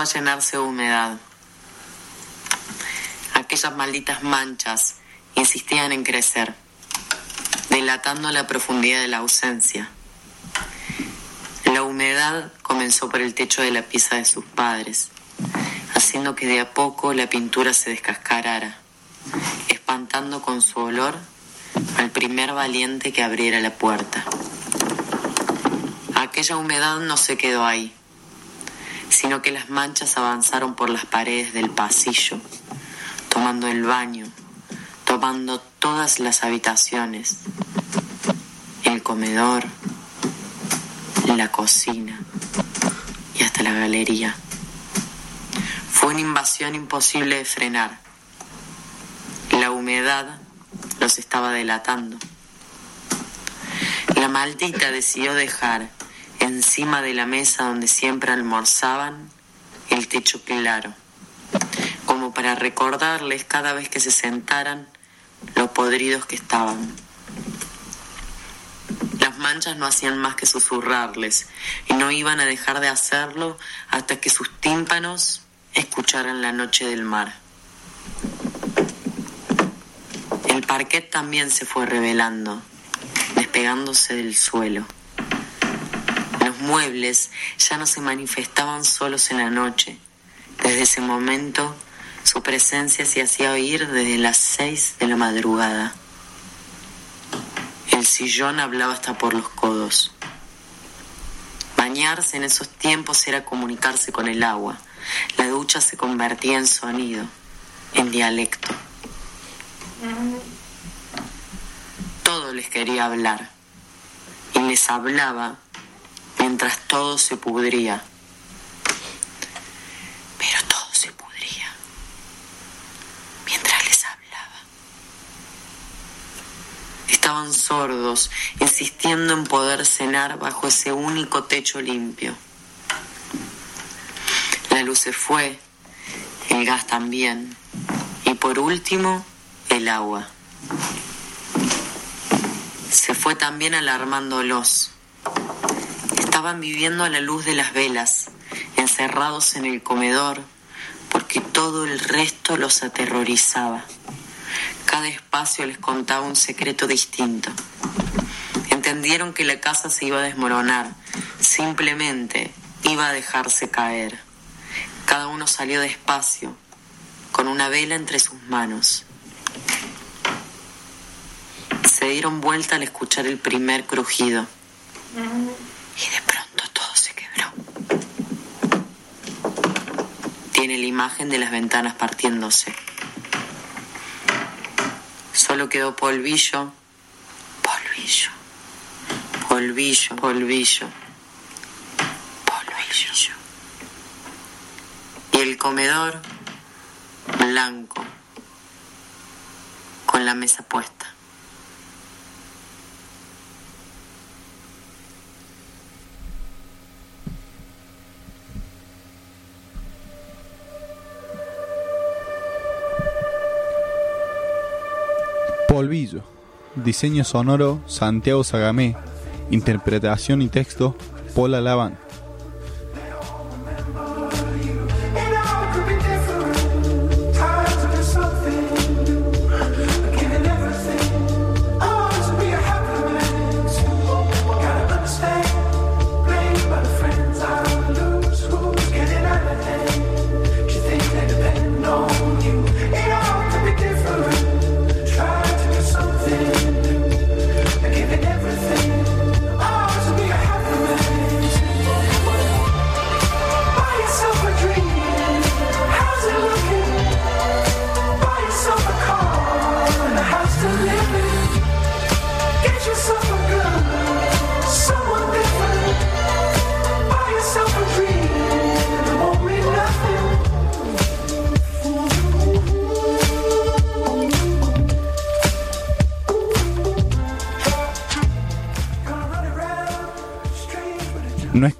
S14: A llenarse de humedad. Aquellas malditas manchas insistían en crecer, delatando la profundidad de la ausencia. La humedad comenzó por el techo de la pieza de sus padres, haciendo que de a poco la pintura se descascarara, espantando con su olor al primer valiente que abriera la puerta. Aquella humedad no se quedó ahí, sino que las manchas avanzaron por las paredes del pasillo, tomando el baño, tomando todas las habitaciones, el comedor, la cocina y hasta la galería. Fue una invasión imposible de frenar. La humedad los estaba delatando. La maldita decidió dejar encima de la mesa donde siempre almorzaban el techo claro, como para recordarles cada vez que se sentaran lo podridos que estaban. Las manchas no hacían más que susurrarles y no iban a dejar de hacerlo hasta que sus tímpanos escucharan la noche del mar. El parquet también se fue revelando, despegándose del suelo. Muebles ya no se manifestaban solos en la noche. Desde ese momento, su presencia se hacía oír desde las seis de la madrugada. El sillón hablaba hasta por los codos. Bañarse en esos tiempos era comunicarse con el agua. La ducha se convertía en sonido, en dialecto. Todo les quería hablar. Y les hablaba mientras todo se pudría. Pero todo se pudría mientras les hablaba. Estaban sordos, insistiendo en poder cenar bajo ese único techo limpio. La luz se fue, el gas también, y por último, el agua. Se fue también alarmándolos. Estaban viviendo a la luz de las velas, encerrados en el comedor, porque todo el resto los aterrorizaba. Cada espacio les contaba un secreto distinto. Entendieron que la casa se iba a desmoronar, simplemente iba a dejarse caer. Cada uno salió despacio, con una vela entre sus manos. Se dieron vuelta al escuchar el primer crujido. Y de pronto todo se quebró. La imagen de las ventanas partiéndose. Solo quedó polvillo, polvillo, polvillo, polvillo, polvillo. Y el comedor blanco, con la mesa puesta.
S4: Diseño sonoro Santiago Sagamé. Interpretación y texto Paula Laván.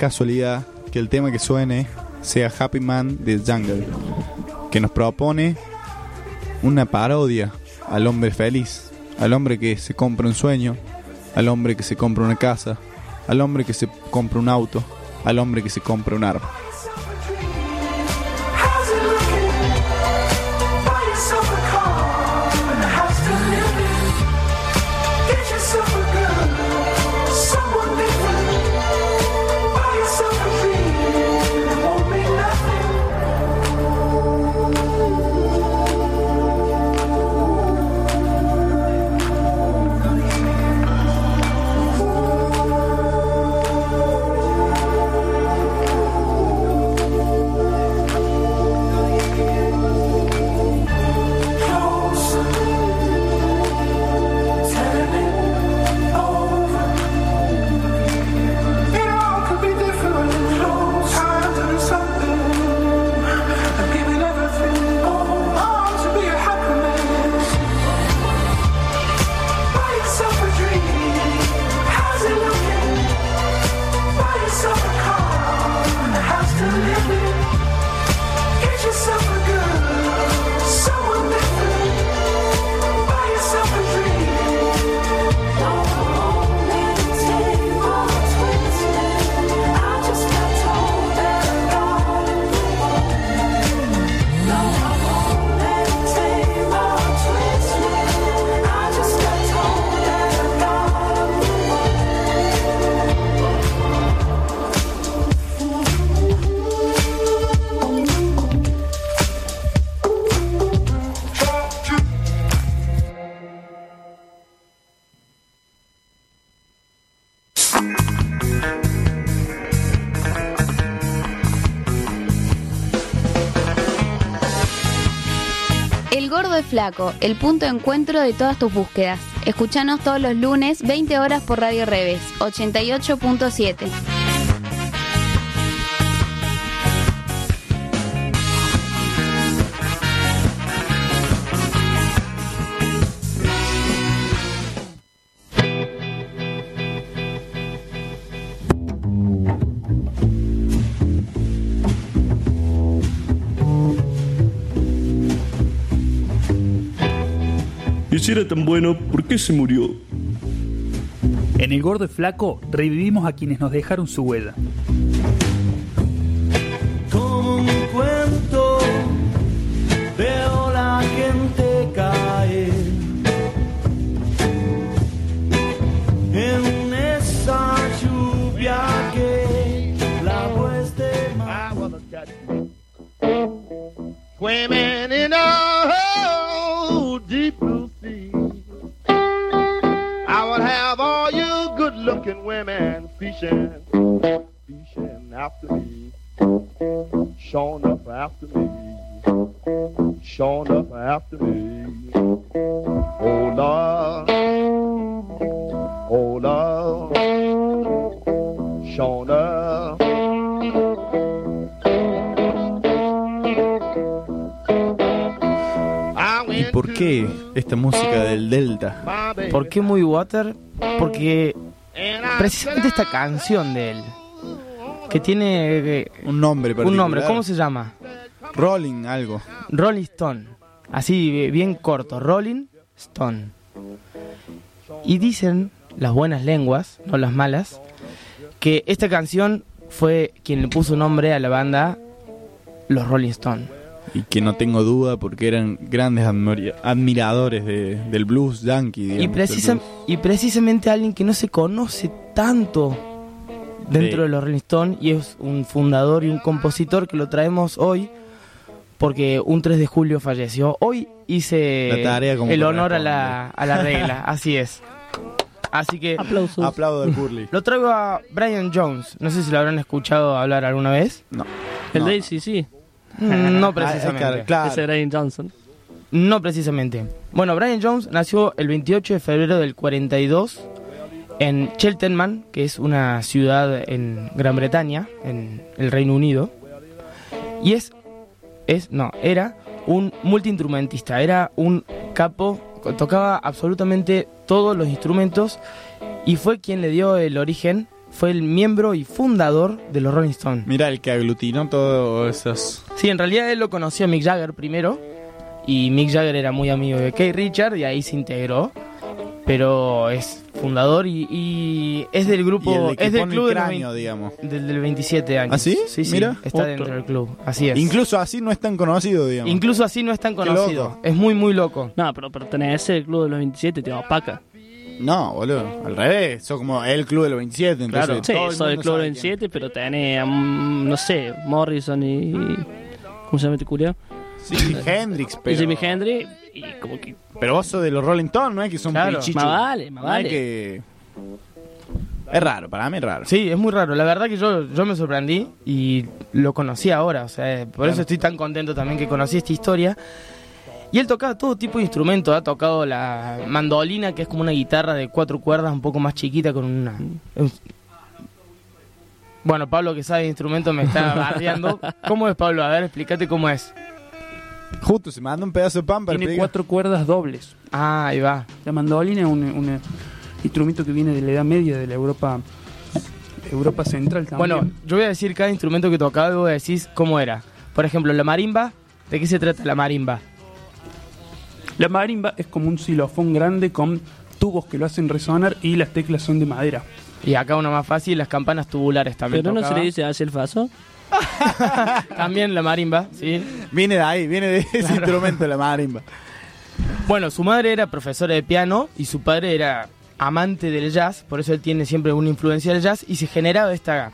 S4: Casualidad que el tema que suene sea Happy Man de Jungle, que nos propone una parodia al hombre feliz, al hombre que se compra un sueño, al hombre que se compra una casa, al hombre que se compra un auto, al hombre que se compra un arma.
S8: El punto de encuentro de todas tus búsquedas. Escuchanos todos los lunes, 20 horas por Radio Reves, 88.7.
S15: si era tan bueno, ¿por qué se murió?
S13: En El Gordo y Flaco revivimos a quienes nos dejaron su huella.
S9: Como un cuento, veo la gente caer en esa lluvia que la hueste
S7: Swimming in women fishing, fishing after me. Showing up after me. Showing up after me. Oh Lord. Oh Lord. Showing up.
S4: ¿Y por qué esta música del Delta?
S5: ¿Por qué muy water? Porque precisamente esta canción de él, que tiene eh,
S4: Un nombre
S5: un
S4: particular.
S5: nombre, ¿cómo se llama?
S4: Rolling, algo.
S5: Rolling Stone. Así, eh, bien corto, Rolling Stone. Y dicen las buenas lenguas, no las malas, que esta canción fue quien le puso nombre a la banda Los Rolling Stone.
S4: Y que no tengo duda porque eran grandes admira- admiradores de- del blues yankee. digamos,
S5: Y,
S4: del
S5: precisa-
S4: blues.
S5: y precisamente alguien que no se conoce tanto dentro
S4: Sí.
S5: de los Rolling Stones y es un fundador y un compositor que lo traemos hoy porque un 3 de julio falleció. Hoy hice
S4: La tarea como
S5: el honor a la, a la regla, así es. Así que
S6: Aplausos.
S4: Aplaudo al Curly.
S5: lo traigo a Brian Jones. No sé si lo habrán escuchado hablar alguna vez.
S4: No.
S6: El
S4: No.
S6: de sí.
S5: Mm, No
S4: Ah,
S5: precisamente.
S4: claro.
S6: Ese era Ian Johnson.
S5: No precisamente. Bueno, Brian Jones nació el 28 de febrero del 42 en Cheltenham, que es una ciudad en Gran Bretaña, en el Reino Unido. Y es, es, no, era un multiinstrumentista, era un capo, tocaba absolutamente todos los instrumentos y fue quien le dio el origen, fue el miembro y fundador de los Rolling Stones.
S4: Mira, el que aglutinó todos esos.
S5: Sí, en realidad él lo conoció a Mick Jagger primero. Y Mick Jagger era muy amigo de Keith Richard y ahí se integró. Pero es fundador y, y es del grupo.
S4: Y el de que
S5: es del
S4: pone
S5: club
S4: el cráneo,
S5: 20
S4: digamos.
S5: Del, del 27 años.
S4: ¿Ah, sí?
S5: Sí, sí.
S4: Mira.
S5: Está
S4: Otro.
S5: dentro del club. Así es.
S4: Incluso así no es tan conocido, digamos.
S5: Incluso así no es tan conocido.
S4: loco.
S5: Es muy, muy loco.
S6: No, pero pertenece al club de los 27, te opaca.
S4: No, boludo. Al revés. Sos como el club de los 27. Entonces
S6: Claro, sí,
S4: el
S6: soy del
S4: mundo
S6: club de los 27, pero tenés, mm, no sé, Morrison y. ¿Cómo se llama este culiao?
S4: Sí, Hendrix, pero.
S6: Jimi Hendrix, y como que.
S4: Pero vos sos de los Rolling Stones, no es que son
S5: Claro.
S4: pichichos.
S6: Más vale, más
S4: No es
S6: vale.
S4: que. Es raro, para mí es raro.
S5: Sí, es muy raro. La verdad que yo, yo me sorprendí y lo conocí ahora. O sea, por eso estoy tan contento también que conocí esta historia. Y él tocaba todo tipo de instrumentos. Ha tocado la mandolina, que es como una guitarra de cuatro cuerdas, un poco más chiquita, con una. un- Bueno, Pablo, que sabe de instrumentos, me está bardeando. ¿Cómo es, Pablo? A ver, explícate cómo es.
S4: Justo, se manda un pedazo de pan para
S1: Tiene cuatro cuerdas dobles.
S5: Ah, ahí va.
S1: La mandolina es un, un instrumento que viene de la Edad Media, de la Europa Europa Central también.
S5: Bueno, yo voy a decir cada instrumento que tocaba y vos decís cómo era. Por ejemplo, la marimba. ¿De qué se trata la marimba?
S1: la marimba es como un xilofón grande con tubos que lo hacen resonar y las teclas son de madera.
S5: Y acá uno más fácil, las campanas tubulares también.
S6: Pero no se
S5: tocaba.
S6: le dice hacia el faso.
S5: También la marimba, sí.
S4: Viene de ahí, viene de ese instrumento, la marimba.
S5: Bueno, su madre era profesora de piano y su padre era amante del jazz, por eso él tiene siempre una influencia del jazz y se generaba esta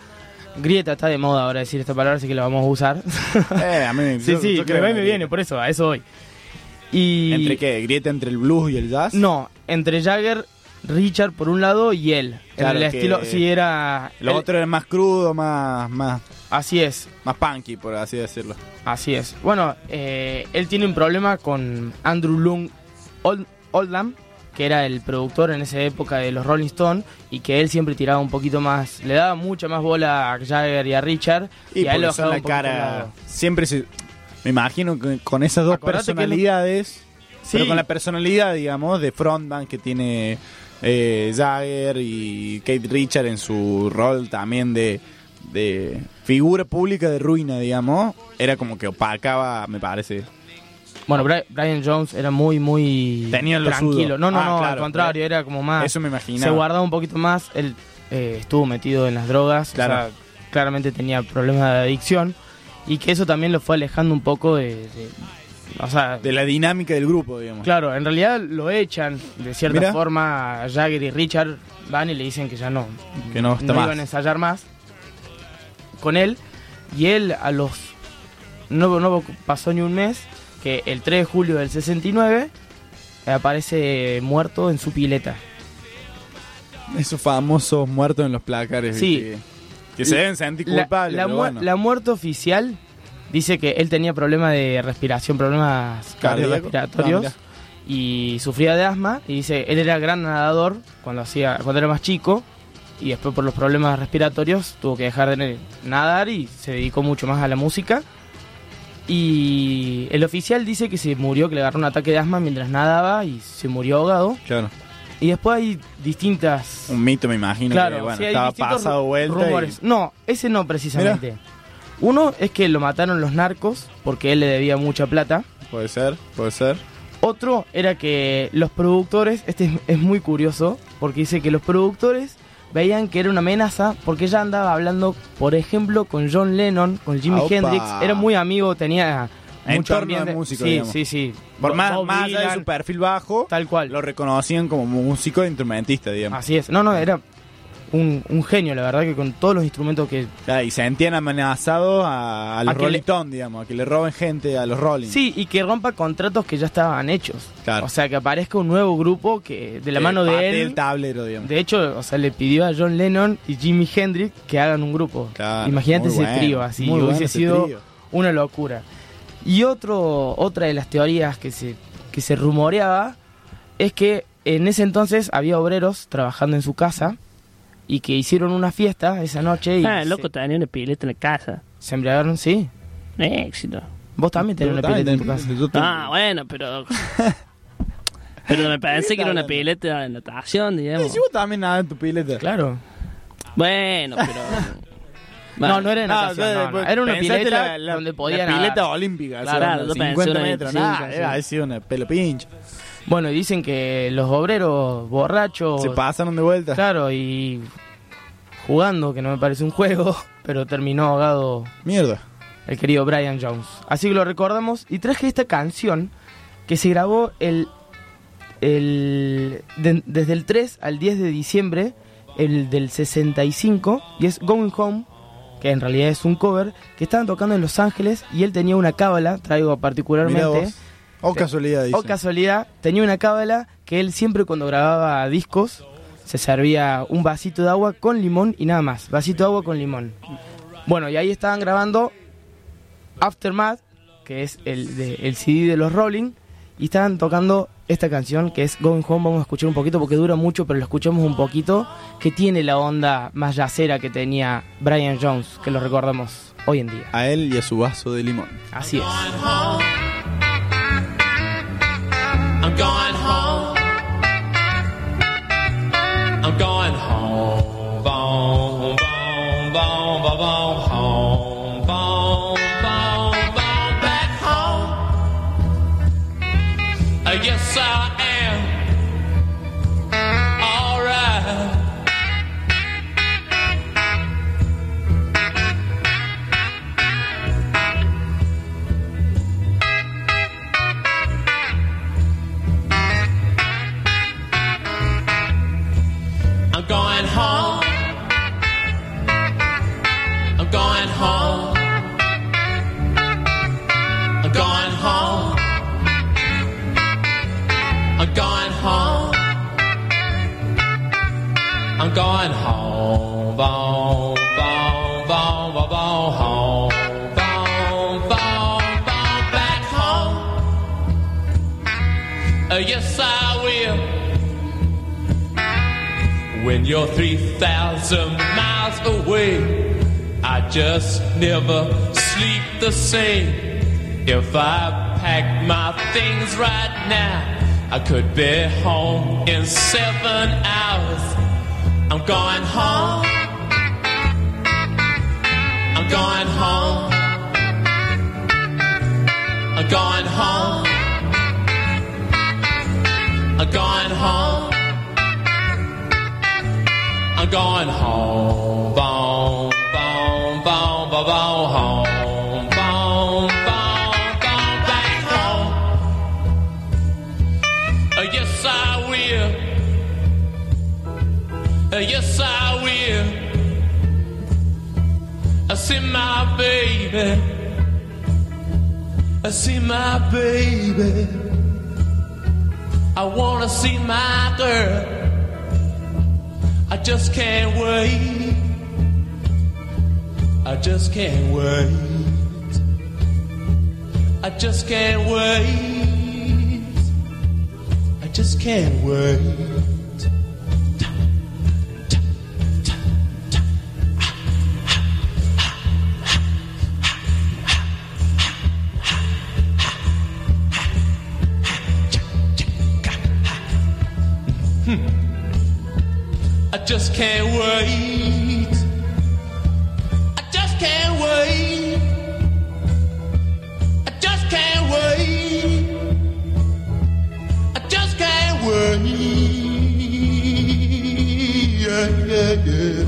S5: grieta, está de moda ahora decir esta palabra, así que la vamos a usar.
S4: Eh, a mí
S5: sí,
S4: yo-
S5: sí,
S4: yo
S5: me va y me viene, por eso, a eso voy. Y...
S4: ¿Entre qué? ¿Grieta entre el blues y el jazz?
S5: No, entre Jagger, Richard por un lado y él.
S4: Claro
S5: en el estilo, sí, era...
S4: Lo
S5: él-
S4: otro era más crudo, más, más
S5: Así es.
S4: Más punky, por así decirlo.
S5: Así es. Bueno, eh, él tiene un problema con Andrew Lung Old- Oldham, que era el productor en esa época de los Rolling Stones, y que él siempre tiraba un poquito más, le daba mucha más bola a Jagger y a Richard, y,
S4: Y,
S5: a él lo dejaba
S4: la cara. Siempre se. Me imagino que con esas dos
S5: Acordate
S4: personalidades.
S5: Sí.
S4: Pero con la personalidad, digamos, de frontman que tiene eh, Jagger y Kate Richard en su rol también de, de figura pública de ruina, digamos, era como que opacaba, me parece.
S5: Bueno, Bri- Brian Jones era muy, muy
S4: Tenía lo
S5: tranquilo. No, no,
S4: Ah,
S5: no, al contrario, era como más...
S4: Eso me imaginaba.
S5: Se guardaba un poquito más, él eh, estuvo metido en las drogas, o
S4: Claro.
S5: sea, claramente tenía problemas de adicción, y que eso también lo fue alejando un poco de... de- o sea,
S4: De la dinámica del grupo, digamos.
S5: Claro, en realidad lo echan de cierta
S4: Mira.
S5: forma. Jagger y Richard van y le dicen que ya no,
S4: Que no está más.
S5: iban a ensayar más con él. Y él a los. No, no pasó ni un mes que el 3 de julio del 69 aparece muerto en su pileta.
S4: Esos famosos muertos en los placares.
S5: Sí.
S4: Que, que se deben sentir culpables.
S5: La,
S4: pero
S5: mu-
S4: bueno.
S5: la muerte oficial dice que él tenía problemas de respiración, problemas cardiorrespiratorios
S4: Ah,
S5: y sufría de asma. Y dice, él era gran nadador cuando, hacía, cuando era más chico y después por los problemas respiratorios tuvo que dejar de nadar y se dedicó mucho más a la música. Y el oficial dice que se murió, que le agarró un ataque de asma mientras nadaba y se murió ahogado.
S4: Claro.
S5: Y después hay distintas
S4: Un mito, me imagino.
S5: Claro,
S4: que, bueno,
S5: sí, hay
S4: estaba pasado vuelta. y-
S5: rumores. No, ese no precisamente. Uno es que lo mataron los narcos porque él le debía mucha plata.
S4: Puede ser, puede ser.
S5: Otro era que los productores, este es, es muy curioso, porque dice que los productores veían que era una amenaza porque ella andaba hablando, por ejemplo, con John Lennon, con Jimi
S4: Opa.
S5: Hendrix, era muy amigo, tenía mucho ambiente.
S4: de músico,
S5: sí,
S4: digamos.
S5: sí, sí.
S4: Por
S5: Bob-
S4: más, más allá de su perfil bajo,
S5: tal cual.
S4: lo reconocían como músico e instrumentista, digamos.
S5: Así es. No, no, era un, un genio, la verdad, que con todos los instrumentos que
S4: Claro, y se sentían amenazados a, a los
S5: A
S4: Rolling Stones, digamos, a que le roben gente a los Rolling.
S5: Sí, y que rompa contratos que ya estaban hechos.
S4: Claro.
S5: O sea, que aparezca un nuevo grupo que de la
S4: Que
S5: mano de él.
S4: el tablero, digamos.
S5: De hecho, o sea, le pidió a John Lennon y Jimi Hendrix que hagan un grupo.
S4: Claro,
S5: Imagínate ese
S4: bueno,
S5: trío así, hubiese
S4: bueno
S5: sido
S4: trío.
S5: una locura. Y otro, otra de las teorías que se, que se rumoreaba es que en ese entonces había obreros trabajando en su casa y que hicieron una fiesta esa noche y
S6: Ah, el
S5: se,
S6: loco tenía una pileta en la casa.
S5: se embriagaron, sí.
S6: Éxito.
S5: Vos también tenés una pileta en tu casa.
S6: Ah, bueno, pero. pero me pensé que era una pileta de natación, digamos.
S4: Si vos también nada en tu pileta.
S5: Claro.
S6: Bueno, pero.
S5: No, no era
S4: No,
S5: natación,
S4: yo
S5: no, no.
S4: después
S5: Era una pileta
S4: la- la-
S5: donde podía
S4: La pileta
S5: nadar.
S4: olímpica,
S5: Claro,
S6: yo pensé
S4: 50
S6: una
S4: metros.
S6: 25,
S4: Nada,
S6: sí.
S4: era ha sido una pelo pincha.
S5: Bueno, y dicen que los obreros borrachos.
S4: Se pasaron de vuelta.
S5: Claro, y jugando, que no me parece un juego, pero terminó ahogado
S4: Mierda.
S5: el querido Brian Jones. Así que lo recordamos y traje esta canción que se grabó el, el de- desde el 3 al 10 de diciembre el del 65 y es Going Home, que en realidad es un cover que estaban tocando en Los Ángeles y él tenía una cábala, traigo particularmente.
S4: O casualidad, dice.
S5: O casualidad, tenía una cábala que él siempre cuando grababa discos se servía un vasito de agua con limón y nada más. Vasito de agua con limón. Bueno, y ahí estaban grabando Aftermath, que es el, de- el CD de los Rolling, y estaban tocando esta canción que es Going Home. Vamos a escuchar un poquito porque dura mucho, pero lo escuchamos un poquito, que tiene la onda más yacera que tenía Brian Jones, que lo recordamos hoy en día.
S4: A él y a su vaso de limón.
S5: Así es.
S10: I'm going home. I'm going home. Boom, boom, boom, boom, boom, home. I'm going home, home, home, home, home, home, home. home, home, back home.
S16: Uh, yes, I will. When you're 3,000 miles away, I just never sleep the same. If I pack my things right now, I could be home in seven hours. I'm going home. I'm going home. I'm going home. I'm going home. I'm going home. Boom, boom, boom, boom, home. Yes, I will. I see my baby. I see my baby. I wanna see my girl. I just can't wait. I just can't wait. I just can't wait. I just can't wait. Just can't wait. I just can't wait. I just can't wait. I just can't wait. Yeah, yeah, yeah.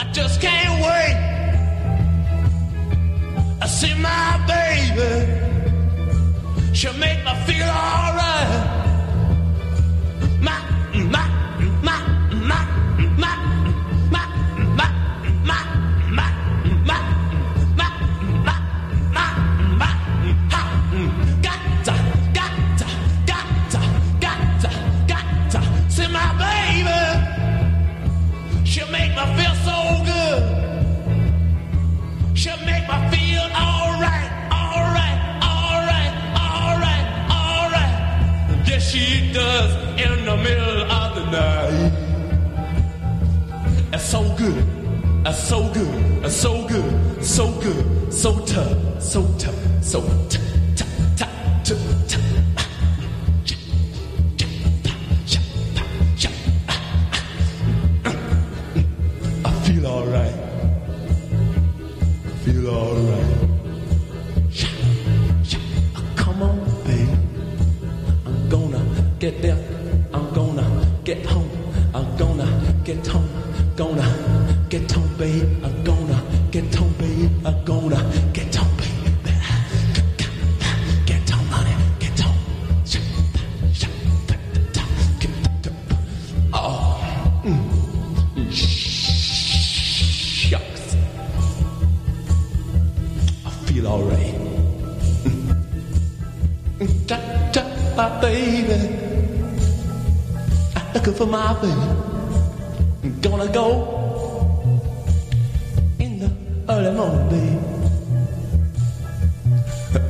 S16: I just can't wait. I see my baby. She'll make me feel alright. So good. So good. So good. So tough. So tough. So tough, baby. Gonna go in the early morning, baby.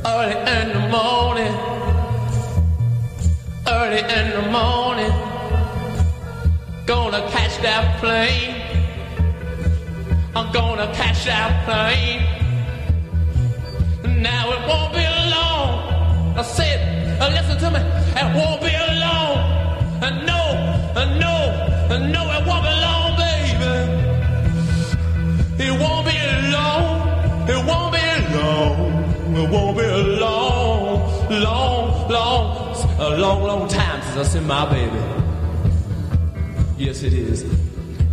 S16: Early in the morning. Early in the morning. Gonna catch that plane. I'm gonna catch that plane. Now it won't be long. I said, listen to me. It won't be long. Uh, no, uh, no, uh, no, it won't be long, baby. It won't be long. It won't be long. It won't be long, long, long, a long, long time since I seen my baby. Yes, it is.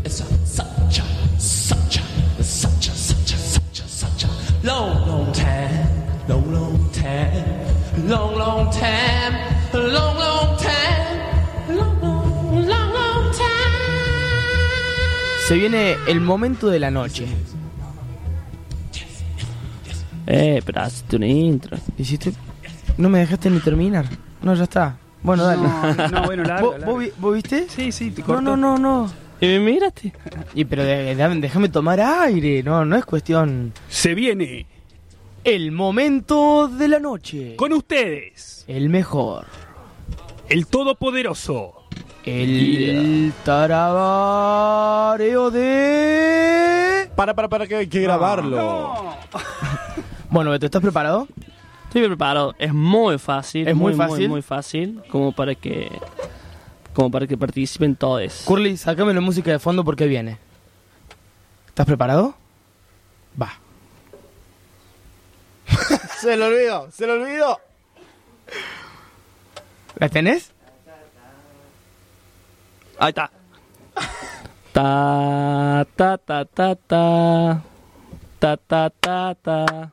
S16: It's a, such a, such a, such a, such a, such a, such a long, long time, long, long time, long, long time, long, long time,
S5: Se viene el momento de la noche.
S6: Eh, pero hazte una intro.
S5: ¿Hiciste? No me dejaste ni terminar. No, ya está. Bueno, dale.
S1: No, no, bueno, larga,
S5: ¿Vos, viste?
S1: Sí, sí, te
S5: No,
S1: corto.
S5: no, no, no.
S6: ¿Y me miraste?
S5: Y pero de- de- déjame tomar aire. No, no es cuestión.
S1: Se viene
S5: El momento de la noche.
S1: Con ustedes.
S5: El mejor.
S1: El todopoderoso.
S5: El tarabareo de...
S4: Para, para, para, que hay que grabarlo.
S5: Bueno, Beto, ¿estás preparado?
S6: Estoy preparado. Es muy fácil.
S5: ¿Es muy
S6: muy
S5: fácil?
S6: Muy, fácil. Como para que. Como para que participen todos.
S5: Curly, sácame la música de fondo porque viene. ¿Estás preparado? Va.
S4: se lo olvidó, se lo olvidó.
S5: ¿La tenés?
S6: Ahí está. Ta ta ta ta ta. Ta ta ta ta.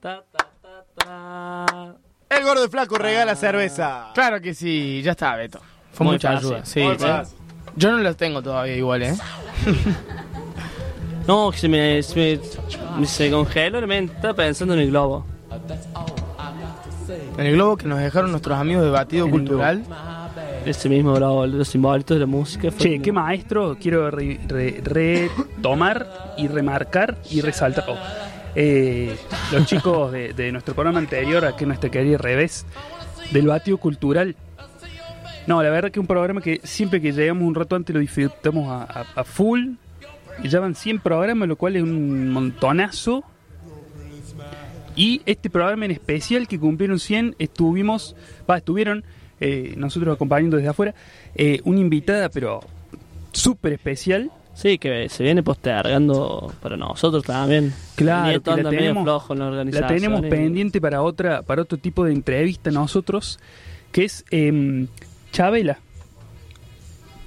S6: Ta ta ta ta.
S4: El gordo flaco regala cerveza.
S5: Claro que sí, ya está, Beto. Fue
S6: Muy
S5: mucha
S6: fácil.
S5: ayuda. Sí,
S6: Muy
S5: sí.
S6: fácil.
S5: Yo no los tengo todavía igual, ¿eh?
S6: No, se me, se me se congeló la mente. Estaba pensando en el globo.
S5: En el globo que nos dejaron nuestros amigos de Batido Cultural.
S6: Ese mismo globo, los simbolitos de la música.
S1: Che, qué maestro. Quiero re- re- retomar y remarcar y resaltar. oh, eh, los chicos de, de nuestro programa anterior, aquí nuestra querida revés, del Batio Cultural. No, la verdad que un programa que siempre que llegamos un rato antes lo disfrutamos a, a- a full. Y ya van 100 programas, lo cual es un montonazo. Y este programa en especial que cumplieron 100, estuvimos, va, estuvieron eh, nosotros acompañando desde afuera, eh, una invitada, pero súper especial.
S6: Sí, que se viene postergando para nosotros también.
S1: Claro, que la tenemos,
S6: flojo en la
S1: la
S6: organización
S1: tenemos
S6: y-
S1: pendiente para otra, para otro tipo de entrevista nosotros, que es em, Chabela.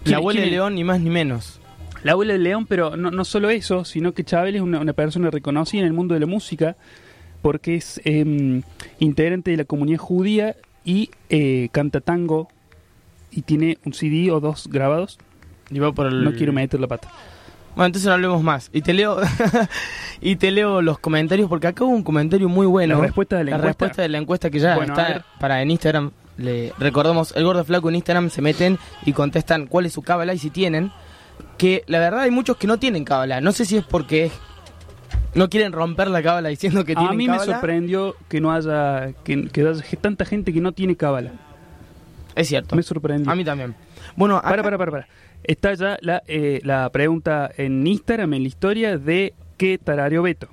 S5: La abuela de. León, ni más ni menos.
S1: La abuela de León, pero no, no solo eso, sino que Chabela es una, una persona reconocida en el mundo de la música porque es em, integrante de la comunidad judía y eh, canta tango y tiene un CD o dos grabados.
S5: Y va por el-
S1: No quiero meter la pata.
S5: Bueno, entonces no hablemos más. Y te leo y te leo los comentarios porque acá hubo un comentario muy bueno.
S1: La respuesta de la encuesta.
S5: respuesta de la encuesta que ya
S1: Bueno,
S5: está para en Instagram. Le recordamos, el gordo flaco en Instagram se meten y contestan cuál es su cábala y si tienen. Que la verdad hay muchos que no tienen cábala. No sé si es porque no quieren romper la cábala diciendo que
S1: A
S5: tienen
S1: mí me sorprendió que no haya que, que haya tanta gente que no tiene cábala.
S5: Es cierto.
S1: Me sorprendió.
S5: A mí también. Bueno,
S1: para, para, para, para. Está ya la, eh, la pregunta en Instagram, en la historia de qué tarario Beto.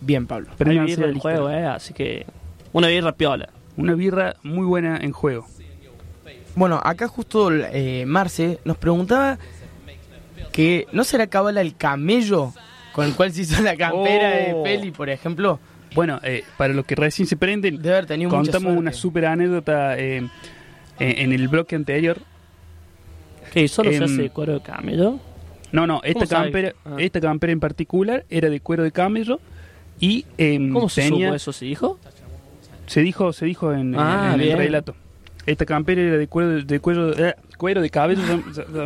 S5: Bien, Pablo.
S6: Hay birra en
S1: Instagram.
S6: juego, eh, así que una birra piola.
S1: Una birra muy buena en juego.
S5: Bueno, acá justo eh, Marce nos preguntaba que no será cábala el camello con el cual se hizo la campera de
S1: Oh.
S5: Peli, por ejemplo.
S1: Bueno, eh, para los que recién se prenden,
S5: haber tenido
S1: contamos una super anécdota eh, eh, en el bloque anterior.
S6: ¿Qué? ¿Solo se
S1: Em,
S6: hace de cuero de camello?
S1: No, no, esta campera,
S6: Ah.
S1: esta campera en particular era de cuero de camello y em,
S6: ¿Cómo se
S1: tenía,
S6: supo eso? ¿Se dijo?
S1: Se dijo, se dijo en,
S6: Ah,
S1: en el relato. Esta campera era de cuero de cuero, eh, cuero de cabello,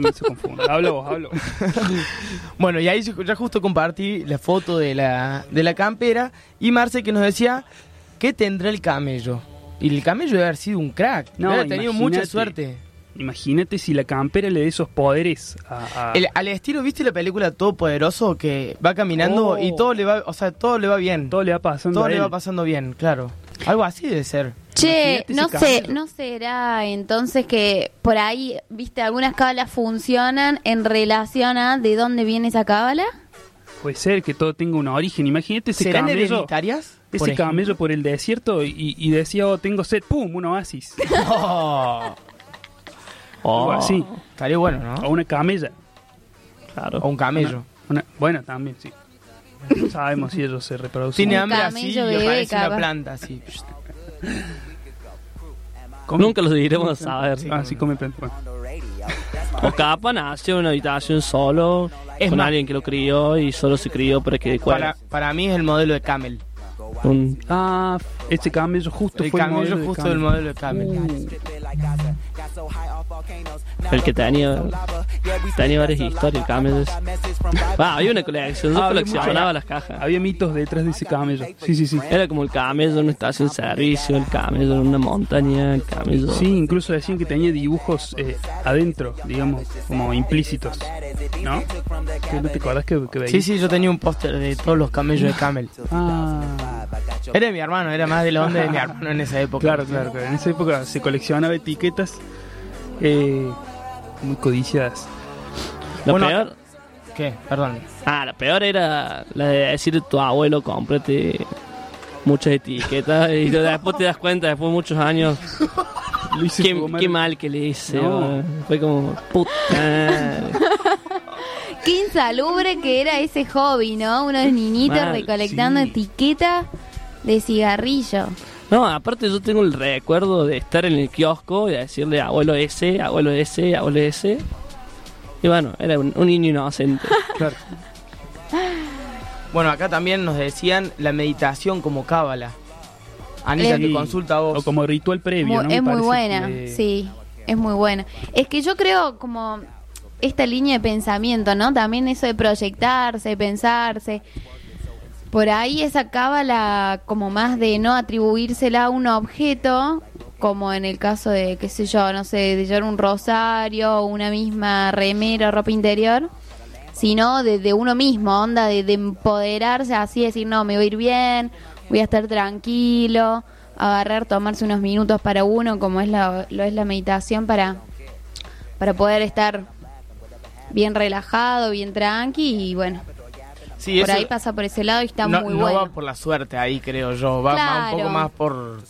S1: me se confunde. Habla vos, habla vos.
S5: Bueno, y ahí yo- ya justo compartí la foto de la, de la campera y Marce que nos decía ¿qué tendrá el camello? Y el camello debe haber sido un crack.
S1: No,
S5: debe haber tenido mucha
S1: imagínate.
S5: suerte.
S1: Imagínate si la campera le da esos poderes a, a-
S5: El- al estilo, ¿viste la película Todopoderoso? Que va caminando
S1: Oh.
S5: y todo le va, o sea, todo le va bien.
S1: todo le va pasando
S5: Todo
S1: a
S5: le
S1: él.
S5: va pasando bien, claro. Algo así debe ser.
S8: Che, no sé, no será entonces que por ahí, viste, algunas cábalas funcionan en relación a de dónde viene esa cábala.
S1: Puede ser que todo tenga un origen. Imagínate ese
S5: ¿Serán
S1: camello,
S5: hereditarias? por
S1: ese
S5: ejemplo?
S1: camello por el desierto y, y decía, oh, tengo sed, pum, un oasis.
S5: Oh.
S1: Algo así.
S5: Estaría bueno, ¿no?
S1: O una camella.
S6: Claro.
S5: O un camello.
S1: Una- bueno, también, sí. No sabemos si ellos se reproducen.
S5: Tiene
S8: Un
S5: hambre así
S8: camello
S5: y
S8: bebé,
S5: aparece una planta así.
S6: Nunca lo diremos a saber.
S1: Sí, come planta. Bueno.
S6: O capaz nació en una habitación solo,
S5: Es
S6: con
S5: más-
S6: alguien que lo crió y solo se crió para que de.
S5: Para, para mí es el modelo de camel.
S6: Un-
S1: Ah, ese camello justo
S5: El
S1: fue el
S5: camello
S1: modelo de
S5: justo
S1: camel.
S5: del modelo de camel.
S1: Uh,
S6: el que tenía, tenía varias historias, el camello. ese. Ah, había una colección, yo
S1: Ah,
S6: coleccionaba las cajas.
S1: Había mitos detrás de ese camello. Sí, sí, sí.
S6: Era como el camello en una estación de servicio, el camello en una montaña, el camello.
S1: Sí, incluso decían que tenía dibujos eh, adentro, digamos, como implícitos. ¿No? ¿Que ¿No te acuerdas que, que veías?
S5: Sí, sí, yo tenía un póster de todos los camellos de camel.
S1: Ah,
S5: Era de mi hermano, era más del onda de mi hermano en esa época.
S1: Claro, claro, claro. En esa época se coleccionaba etiquetas eh, muy codiciadas.
S6: Lo
S5: Bueno,
S6: peor.
S5: ¿Qué? Perdón.
S6: Ah, la peor era la de decir a tu abuelo, cómprate muchas etiquetas y después te das cuenta, después de muchos años,
S1: Lo hice
S6: qué, mal que le hice.
S1: No.
S6: Fue como, puta.
S8: Qué insalubre que era ese hobby, ¿no? Unos niñitos
S6: Mal,
S8: recolectando
S6: sí.
S8: etiquetas de cigarrillo.
S6: No, aparte yo tengo el recuerdo de estar en el kiosco y decirle abuelo ese, abuelo ese, abuelo ese. Y bueno, era un, un niño inocente.
S1: Claro.
S5: Bueno, acá también nos decían la meditación como cábala. Anita, te consulta a vos.
S1: O como ritual previo, ¿no? Me
S8: es muy buena,
S1: que-
S8: sí, es muy buena. Es que yo creo como esta línea de pensamiento, ¿no? También eso de proyectarse, pensarse. Por ahí esa cábala como más de no atribuírsela a un objeto, como en el caso de, qué sé yo, no sé, de llevar un rosario, una misma remera o ropa interior, sino de, de uno mismo, onda de, de empoderarse así, decir, no, me voy a ir bien, voy a estar tranquilo, agarrar, tomarse unos minutos para uno, como es la, lo es la meditación, para, para poder estar bien relajado, bien tranqui y bueno,
S5: Sí,
S8: por
S5: eso
S8: ahí pasa por ese lado y está
S5: no,
S8: muy
S5: no
S8: bueno.
S5: va por la suerte ahí, creo yo. Va más- un poco más por,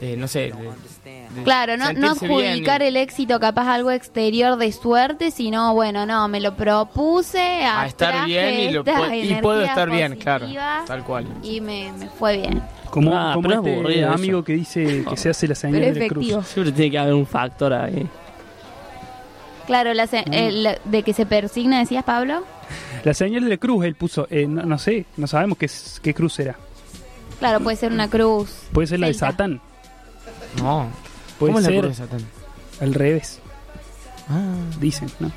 S5: eh, no sé. de- de
S8: Claro, no, no
S5: bien
S8: adjudicar el éxito capaz a algo exterior de suerte, sino, bueno, no, me lo propuse,
S5: a estar bien y, lo y puedo estar bien, claro. Tal cual.
S8: Y me, me fue bien.
S1: Como,
S6: Ah,
S1: como
S6: es
S1: este amigo que dice que se hace la señal de la cruz.
S6: Siempre tiene que haber un factor ahí.
S8: Claro, la se- el- de que se persigna, decías, Pablo.
S1: La señal de la cruz, él puso, eh, no, no sé, no sabemos qué, es- qué cruz era.
S8: Claro, puede ser una cruz.
S1: Puede ser la de
S8: celta.
S1: Satán,
S5: No.
S1: puede
S5: ¿Cómo es la cruz de Satán?
S1: al revés,
S5: Ah.
S1: dicen, ¿no?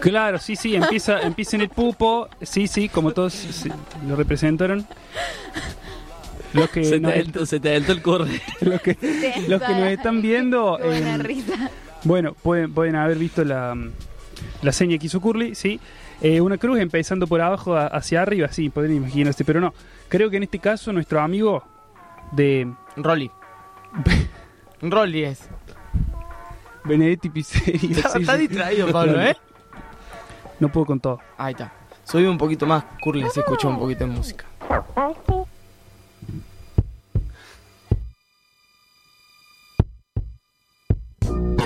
S1: Claro, sí, sí, empieza, empieza en el pupo, sí, sí, como todos sí, lo representaron. Los que,
S6: Se te, alto- se te alto el corre.
S1: los que, los que nos están viendo, eh,
S8: risa.
S1: bueno, pueden, pueden haber visto la, la seña que hizo Curly, sí. Eh, una cruz empezando por abajo a- hacia arriba, sí, pueden imaginarse, pero no. Creo que en este caso nuestro amigo de
S5: Rolly. Rolly es.
S1: Benedetti Pizzeri.
S5: Está,
S1: sí,
S5: está
S1: sí.
S5: distraído, Pablo, ¿eh?
S1: No puedo con todo.
S5: Ahí está. Subí un poquito más, Curly, se escuchó un poquito de música. Bye.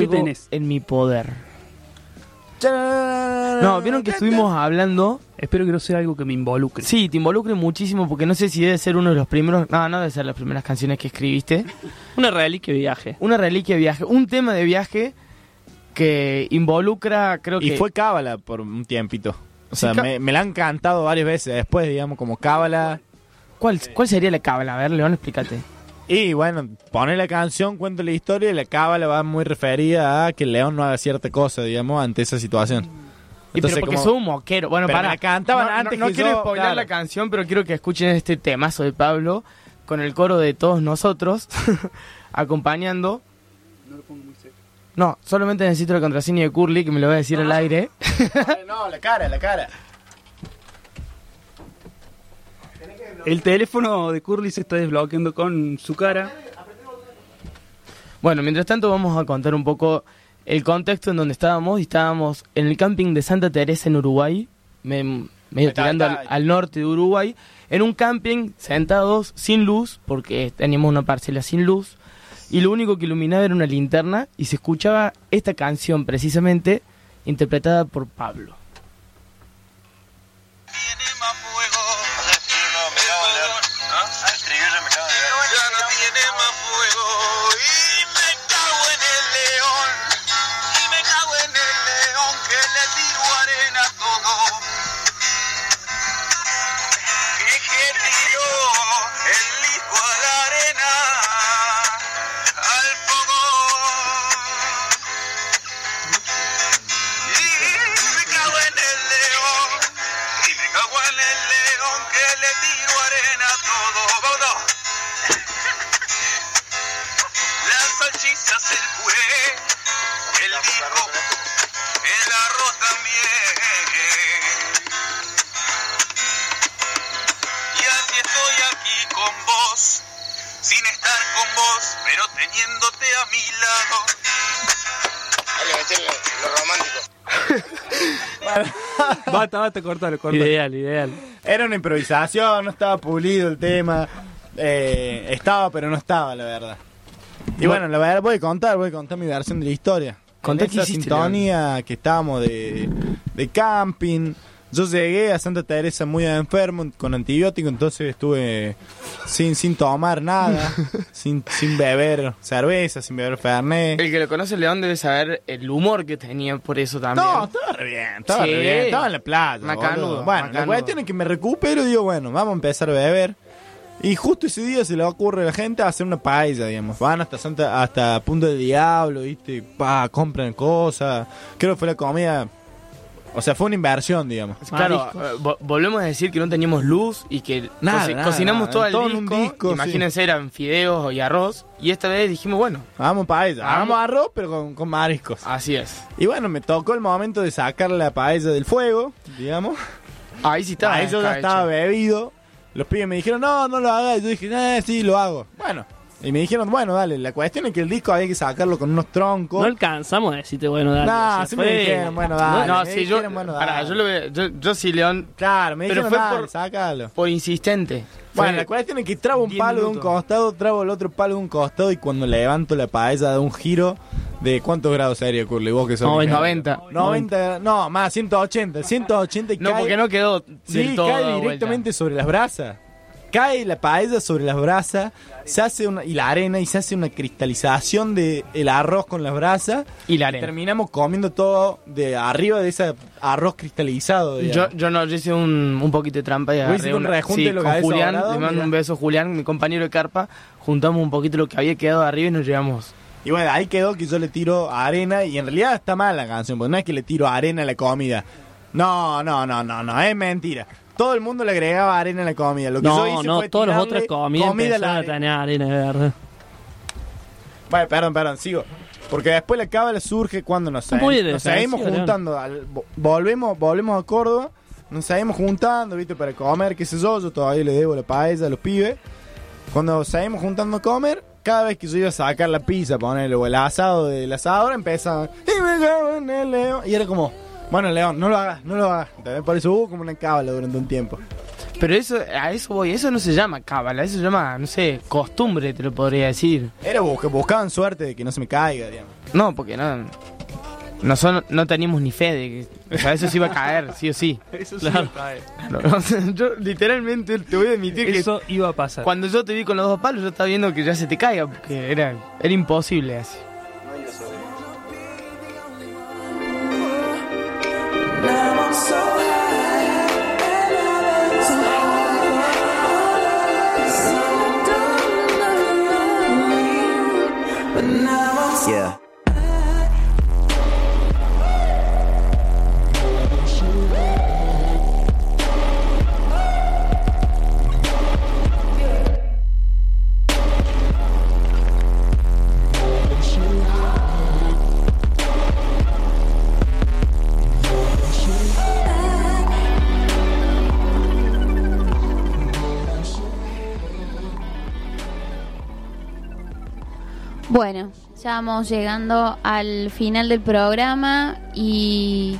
S5: Algo
S1: tenés?
S5: en mi poder. No, vieron que estuvimos hablando.
S1: Espero que no sea algo que me involucre.
S5: Sí, te involucre muchísimo porque no sé si debe ser uno de los primeros. No, no debe ser las primeras canciones que escribiste.
S6: Una reliquia de viaje.
S5: Una reliquia de viaje. Un tema de viaje que involucra, creo
S4: Y
S5: que.
S4: fue cábala por un tiempito. O sea, me, me la han cantado varias veces después, digamos, como cábala.
S5: ¿Cuál, ¿Cuál sería la cábala? A ver, León, explícate.
S4: Y bueno, pone la canción, cuento la historia y la cábala va muy referida a que el león no haga cierta cosa, digamos, ante esa situación.
S5: Y pero
S4: Entonces,
S5: porque
S4: como-
S5: soy un moquero. Bueno,
S4: Pero
S5: para.
S4: la cantaban
S5: no,
S4: antes
S5: no, no
S4: que
S5: quiero
S4: yo,
S5: spoiler
S4: claro.
S5: la canción, pero quiero que escuchen este temazo de Pablo con el coro de todos nosotros acompañando. No, solamente necesito la contraseña de Curly que me lo voy a decir al aire.
S4: no, la cara, la cara.
S1: El teléfono de Curly se está desbloqueando con su cara.
S5: Bueno, mientras tanto vamos a contar un poco el contexto en donde estábamos. Y estábamos en el camping de Santa Teresa en Uruguay, me- medio
S4: Está,
S5: tirando
S4: está.
S5: al, al norte de Uruguay, en un camping sentados sin luz, porque teníamos una parcela sin luz, y lo único que iluminaba era una linterna y se escuchaba esta canción precisamente interpretada por Pablo.
S9: Teniéndote a mi lado. Dale, metele lo romántico.
S1: Basta, basta, cortalo, cortalo.
S6: Ideal, ideal.
S4: Era una improvisación, no estaba pulido el tema. Eh, estaba, pero no estaba, la verdad. Y bueno, la verdad voy a contar, voy a contar mi versión de la historia.
S5: Contá
S4: en esa sintonía que estábamos de, de camping. Yo llegué a Santa Teresa muy enfermo, con antibiótico, entonces estuve sin, sin tomar nada, sin, sin beber cerveza, sin beber fernet.
S5: El que lo conoce León debe saber el humor que tenía por eso también.
S4: No, estaba re bien, estaba
S5: Sí.
S4: re bien, estaba en la playa.
S5: Macanudo,
S4: boludo. Bueno, la
S5: macanudo.
S4: cuestión es que me recupero y digo, bueno, vamos a empezar a beber. Y justo ese día se le ocurre a la gente hacer una paella, digamos. Van hasta Santa, hasta Punto de Diablo, ¿viste? Pa, compran cosas. Creo que fue la comida. O sea, fue una inversión, digamos.
S5: Claro, eh, vo- volvemos a decir que no teníamos luz y que
S4: Nada,
S5: coci-
S4: nada,
S5: cocinamos
S4: nada,
S5: todo el
S4: todo
S5: disco.
S4: un disco,
S5: Imagínense, eran fideos y arroz. Y esta vez dijimos, bueno.
S4: Hagamos paella.
S5: Hagamos-
S4: arroz, pero con, con mariscos.
S5: Así es.
S4: Y bueno, me tocó el momento de sacar la paella del fuego, digamos.
S5: Ahí sí estaba.
S4: Ahí yo ya estaba bebido. Los pibes me dijeron, no, no lo hagas. Y yo dije, eh, sí, lo hago. Bueno. Y me dijeron, bueno, dale. La cuestión es que el disco había que sacarlo con unos troncos.
S6: No alcanzamos a decirte, bueno, dale.
S4: No, sí me dijeron, bueno, dale.
S5: No, sí, yo,
S4: bueno,
S5: yo, lo veo- yo, yo sí, León.
S4: Claro, me
S5: Pero
S4: dijeron,
S5: fue
S4: dale,
S5: por,
S4: sácalo.
S5: por insistente.
S4: Bueno, la cuestión es que trabo un
S5: 10
S4: palo de un costado, trabo el otro palo de un costado y cuando levanto la paella da un giro de cuántos grados sería, Curly, vos que sos
S5: 90.
S4: ingeniero. 90, no, más 180, 180 y
S5: No,
S4: cae-
S5: porque no quedó del
S4: Sí,
S5: todo
S4: cae directamente sobre las brasas. Cae la paella sobre las brasas, se hace una, y la arena y se hace una cristalización de el arroz con las brasas
S5: Y la arena.
S4: terminamos comiendo todo de arriba de ese arroz cristalizado.
S5: Yo, yo no, yo hice un, un poquito de trampa y agarré
S4: un
S5: una- sí,
S4: lo
S5: con Julián,
S4: sobrado,
S5: le mando
S4: mira.
S5: un beso Julián, mi compañero de carpa, juntamos un poquito lo que había quedado arriba y nos llevamos.
S4: Y bueno, ahí quedó que yo le tiro arena y en realidad está mal la canción, porque no es que le tiro arena a la comida. No, no, no, no, no, es mentira. Todo el mundo le agregaba arena a la comida. Lo que yo
S6: No,
S4: hice
S6: no,
S4: fue
S6: todas las otras comidas
S4: comida a la
S6: empezaron a
S4: arena.
S6: tener arena, de verdad.
S4: Bueno, perdón, perdón, sigo. Porque después la cábala surge cuando nos, seguimos-
S6: de
S4: nos seguimos juntando. al- volvemos, volvemos a Córdoba, nos seguimos juntando, ¿viste? Para comer, qué sé yo. Yo todavía le debo la paella a los pibes. Cuando seguimos juntando a comer, cada vez que yo iba a sacar la pizza, ponerle o el asado del asador, empezaban. Y me cago en el león. Y era como, bueno, León, no lo hagas, no lo hagas. Entonces, por eso hubo como una cábala durante un tiempo.
S5: Pero eso, a eso voy, eso no se llama cábala, eso se llama, no sé, costumbre, te lo podría decir.
S4: Era busca- buscaban suerte de que no se me caiga, digamos.
S5: No, porque no. No, son, no teníamos ni fe de que. O sea, eso se iba a caer, sí o sí.
S1: Eso sí
S5: Claro.
S1: iba a caer.
S5: No, o sea, yo literalmente te voy a admitir que.
S1: Eso iba a pasar.
S5: Cuando yo te vi con los dos palos, yo estaba viendo que ya se te caiga, porque era, era imposible así.
S8: Bueno, ya vamos llegando al final del programa y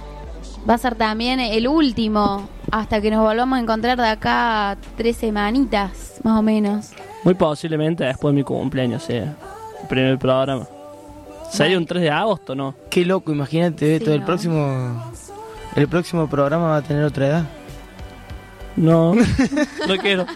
S8: va a ser también el último hasta que nos volvamos a encontrar de acá a tres semanitas, más o menos.
S6: Muy posiblemente después de mi cumpleaños sea el primer programa. ¿Sería un 3 de agosto no?
S5: Qué loco, imagínate,
S8: Sí,
S5: todo el
S8: ¿no?
S5: próximo. El próximo programa va a tener otra edad.
S6: No, no quiero.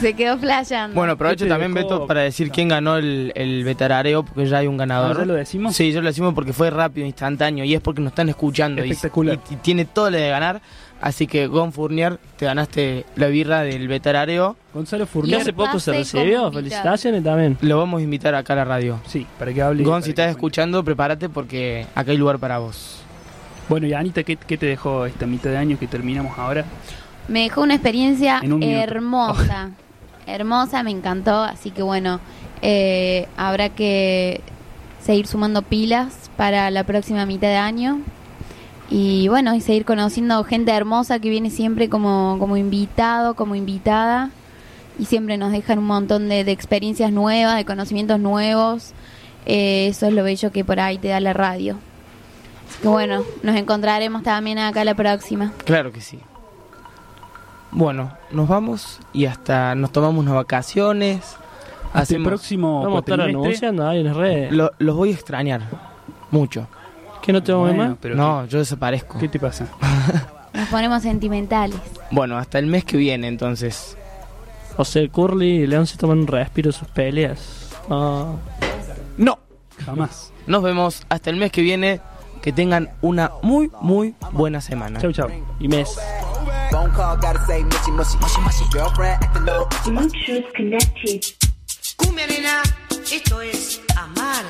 S8: Se quedó flayando.
S5: Bueno, aprovecho
S1: Este
S5: también, Beto, para decir quién ganó el, el vetarareo, porque ya hay un ganador.
S1: Ah, ¿ya lo decimos?
S5: Sí, ya lo decimos porque fue rápido, instantáneo, y es porque nos están escuchando. y-
S1: Espectacular.
S5: Y, y tiene todo lo de ganar. Así que, Gon Fournier, te ganaste la birra del vetarareo.
S1: Gonzalo
S6: Y
S1: Fournier.
S6: hace poco se recibió, felicitaciones también.
S5: Lo vamos a invitar acá a la radio.
S1: Sí, para que hable.
S5: Gon, si estás escuchando, prepárate porque acá hay lugar para vos.
S1: Bueno, y Anita, ¿qué, qué te dejó esta mitad de año que terminamos ahora?
S8: Me dejó una experiencia
S1: un
S8: hermosa. hermosa, me encantó. Así que bueno, eh, habrá que seguir sumando pilas para la próxima mitad de año. Y bueno, y seguir conociendo gente hermosa que viene siempre como, como invitado, como invitada. Y siempre nos dejan un montón de, de experiencias nuevas, de conocimientos nuevos. Eh, eso es lo bello que por ahí te da la radio. Así que bueno, nos encontraremos también acá la próxima.
S5: Claro que sí. Bueno, nos vamos y hasta nos tomamos unas vacaciones.
S1: Hasta el
S5: Hacemos,
S1: próximo
S6: Vamos a estar anunciando ahí en las redes.
S5: lo- los voy a extrañar mucho.
S6: ¿Qué no te vamos a ver
S1: Bueno,
S6: más?
S1: pero
S5: no, yo desaparezco.
S1: ¿qué, te pasa?
S8: Nos ponemos sentimentales.
S5: Bueno, hasta el mes que viene entonces.
S6: O sea, Curly y León se toman un respiro sus peleas. Ah.
S1: No, jamás.
S5: Nos vemos hasta el mes que viene. Que tengan una muy, muy buena semana.
S1: Chau, chau.
S6: Y mes.
S17: Phone call, gotta say mushy, mushy, mushy, mushy. Girlfriend acting all
S18: Bluetooth connected.
S19: Cumbia nena, esto es amar.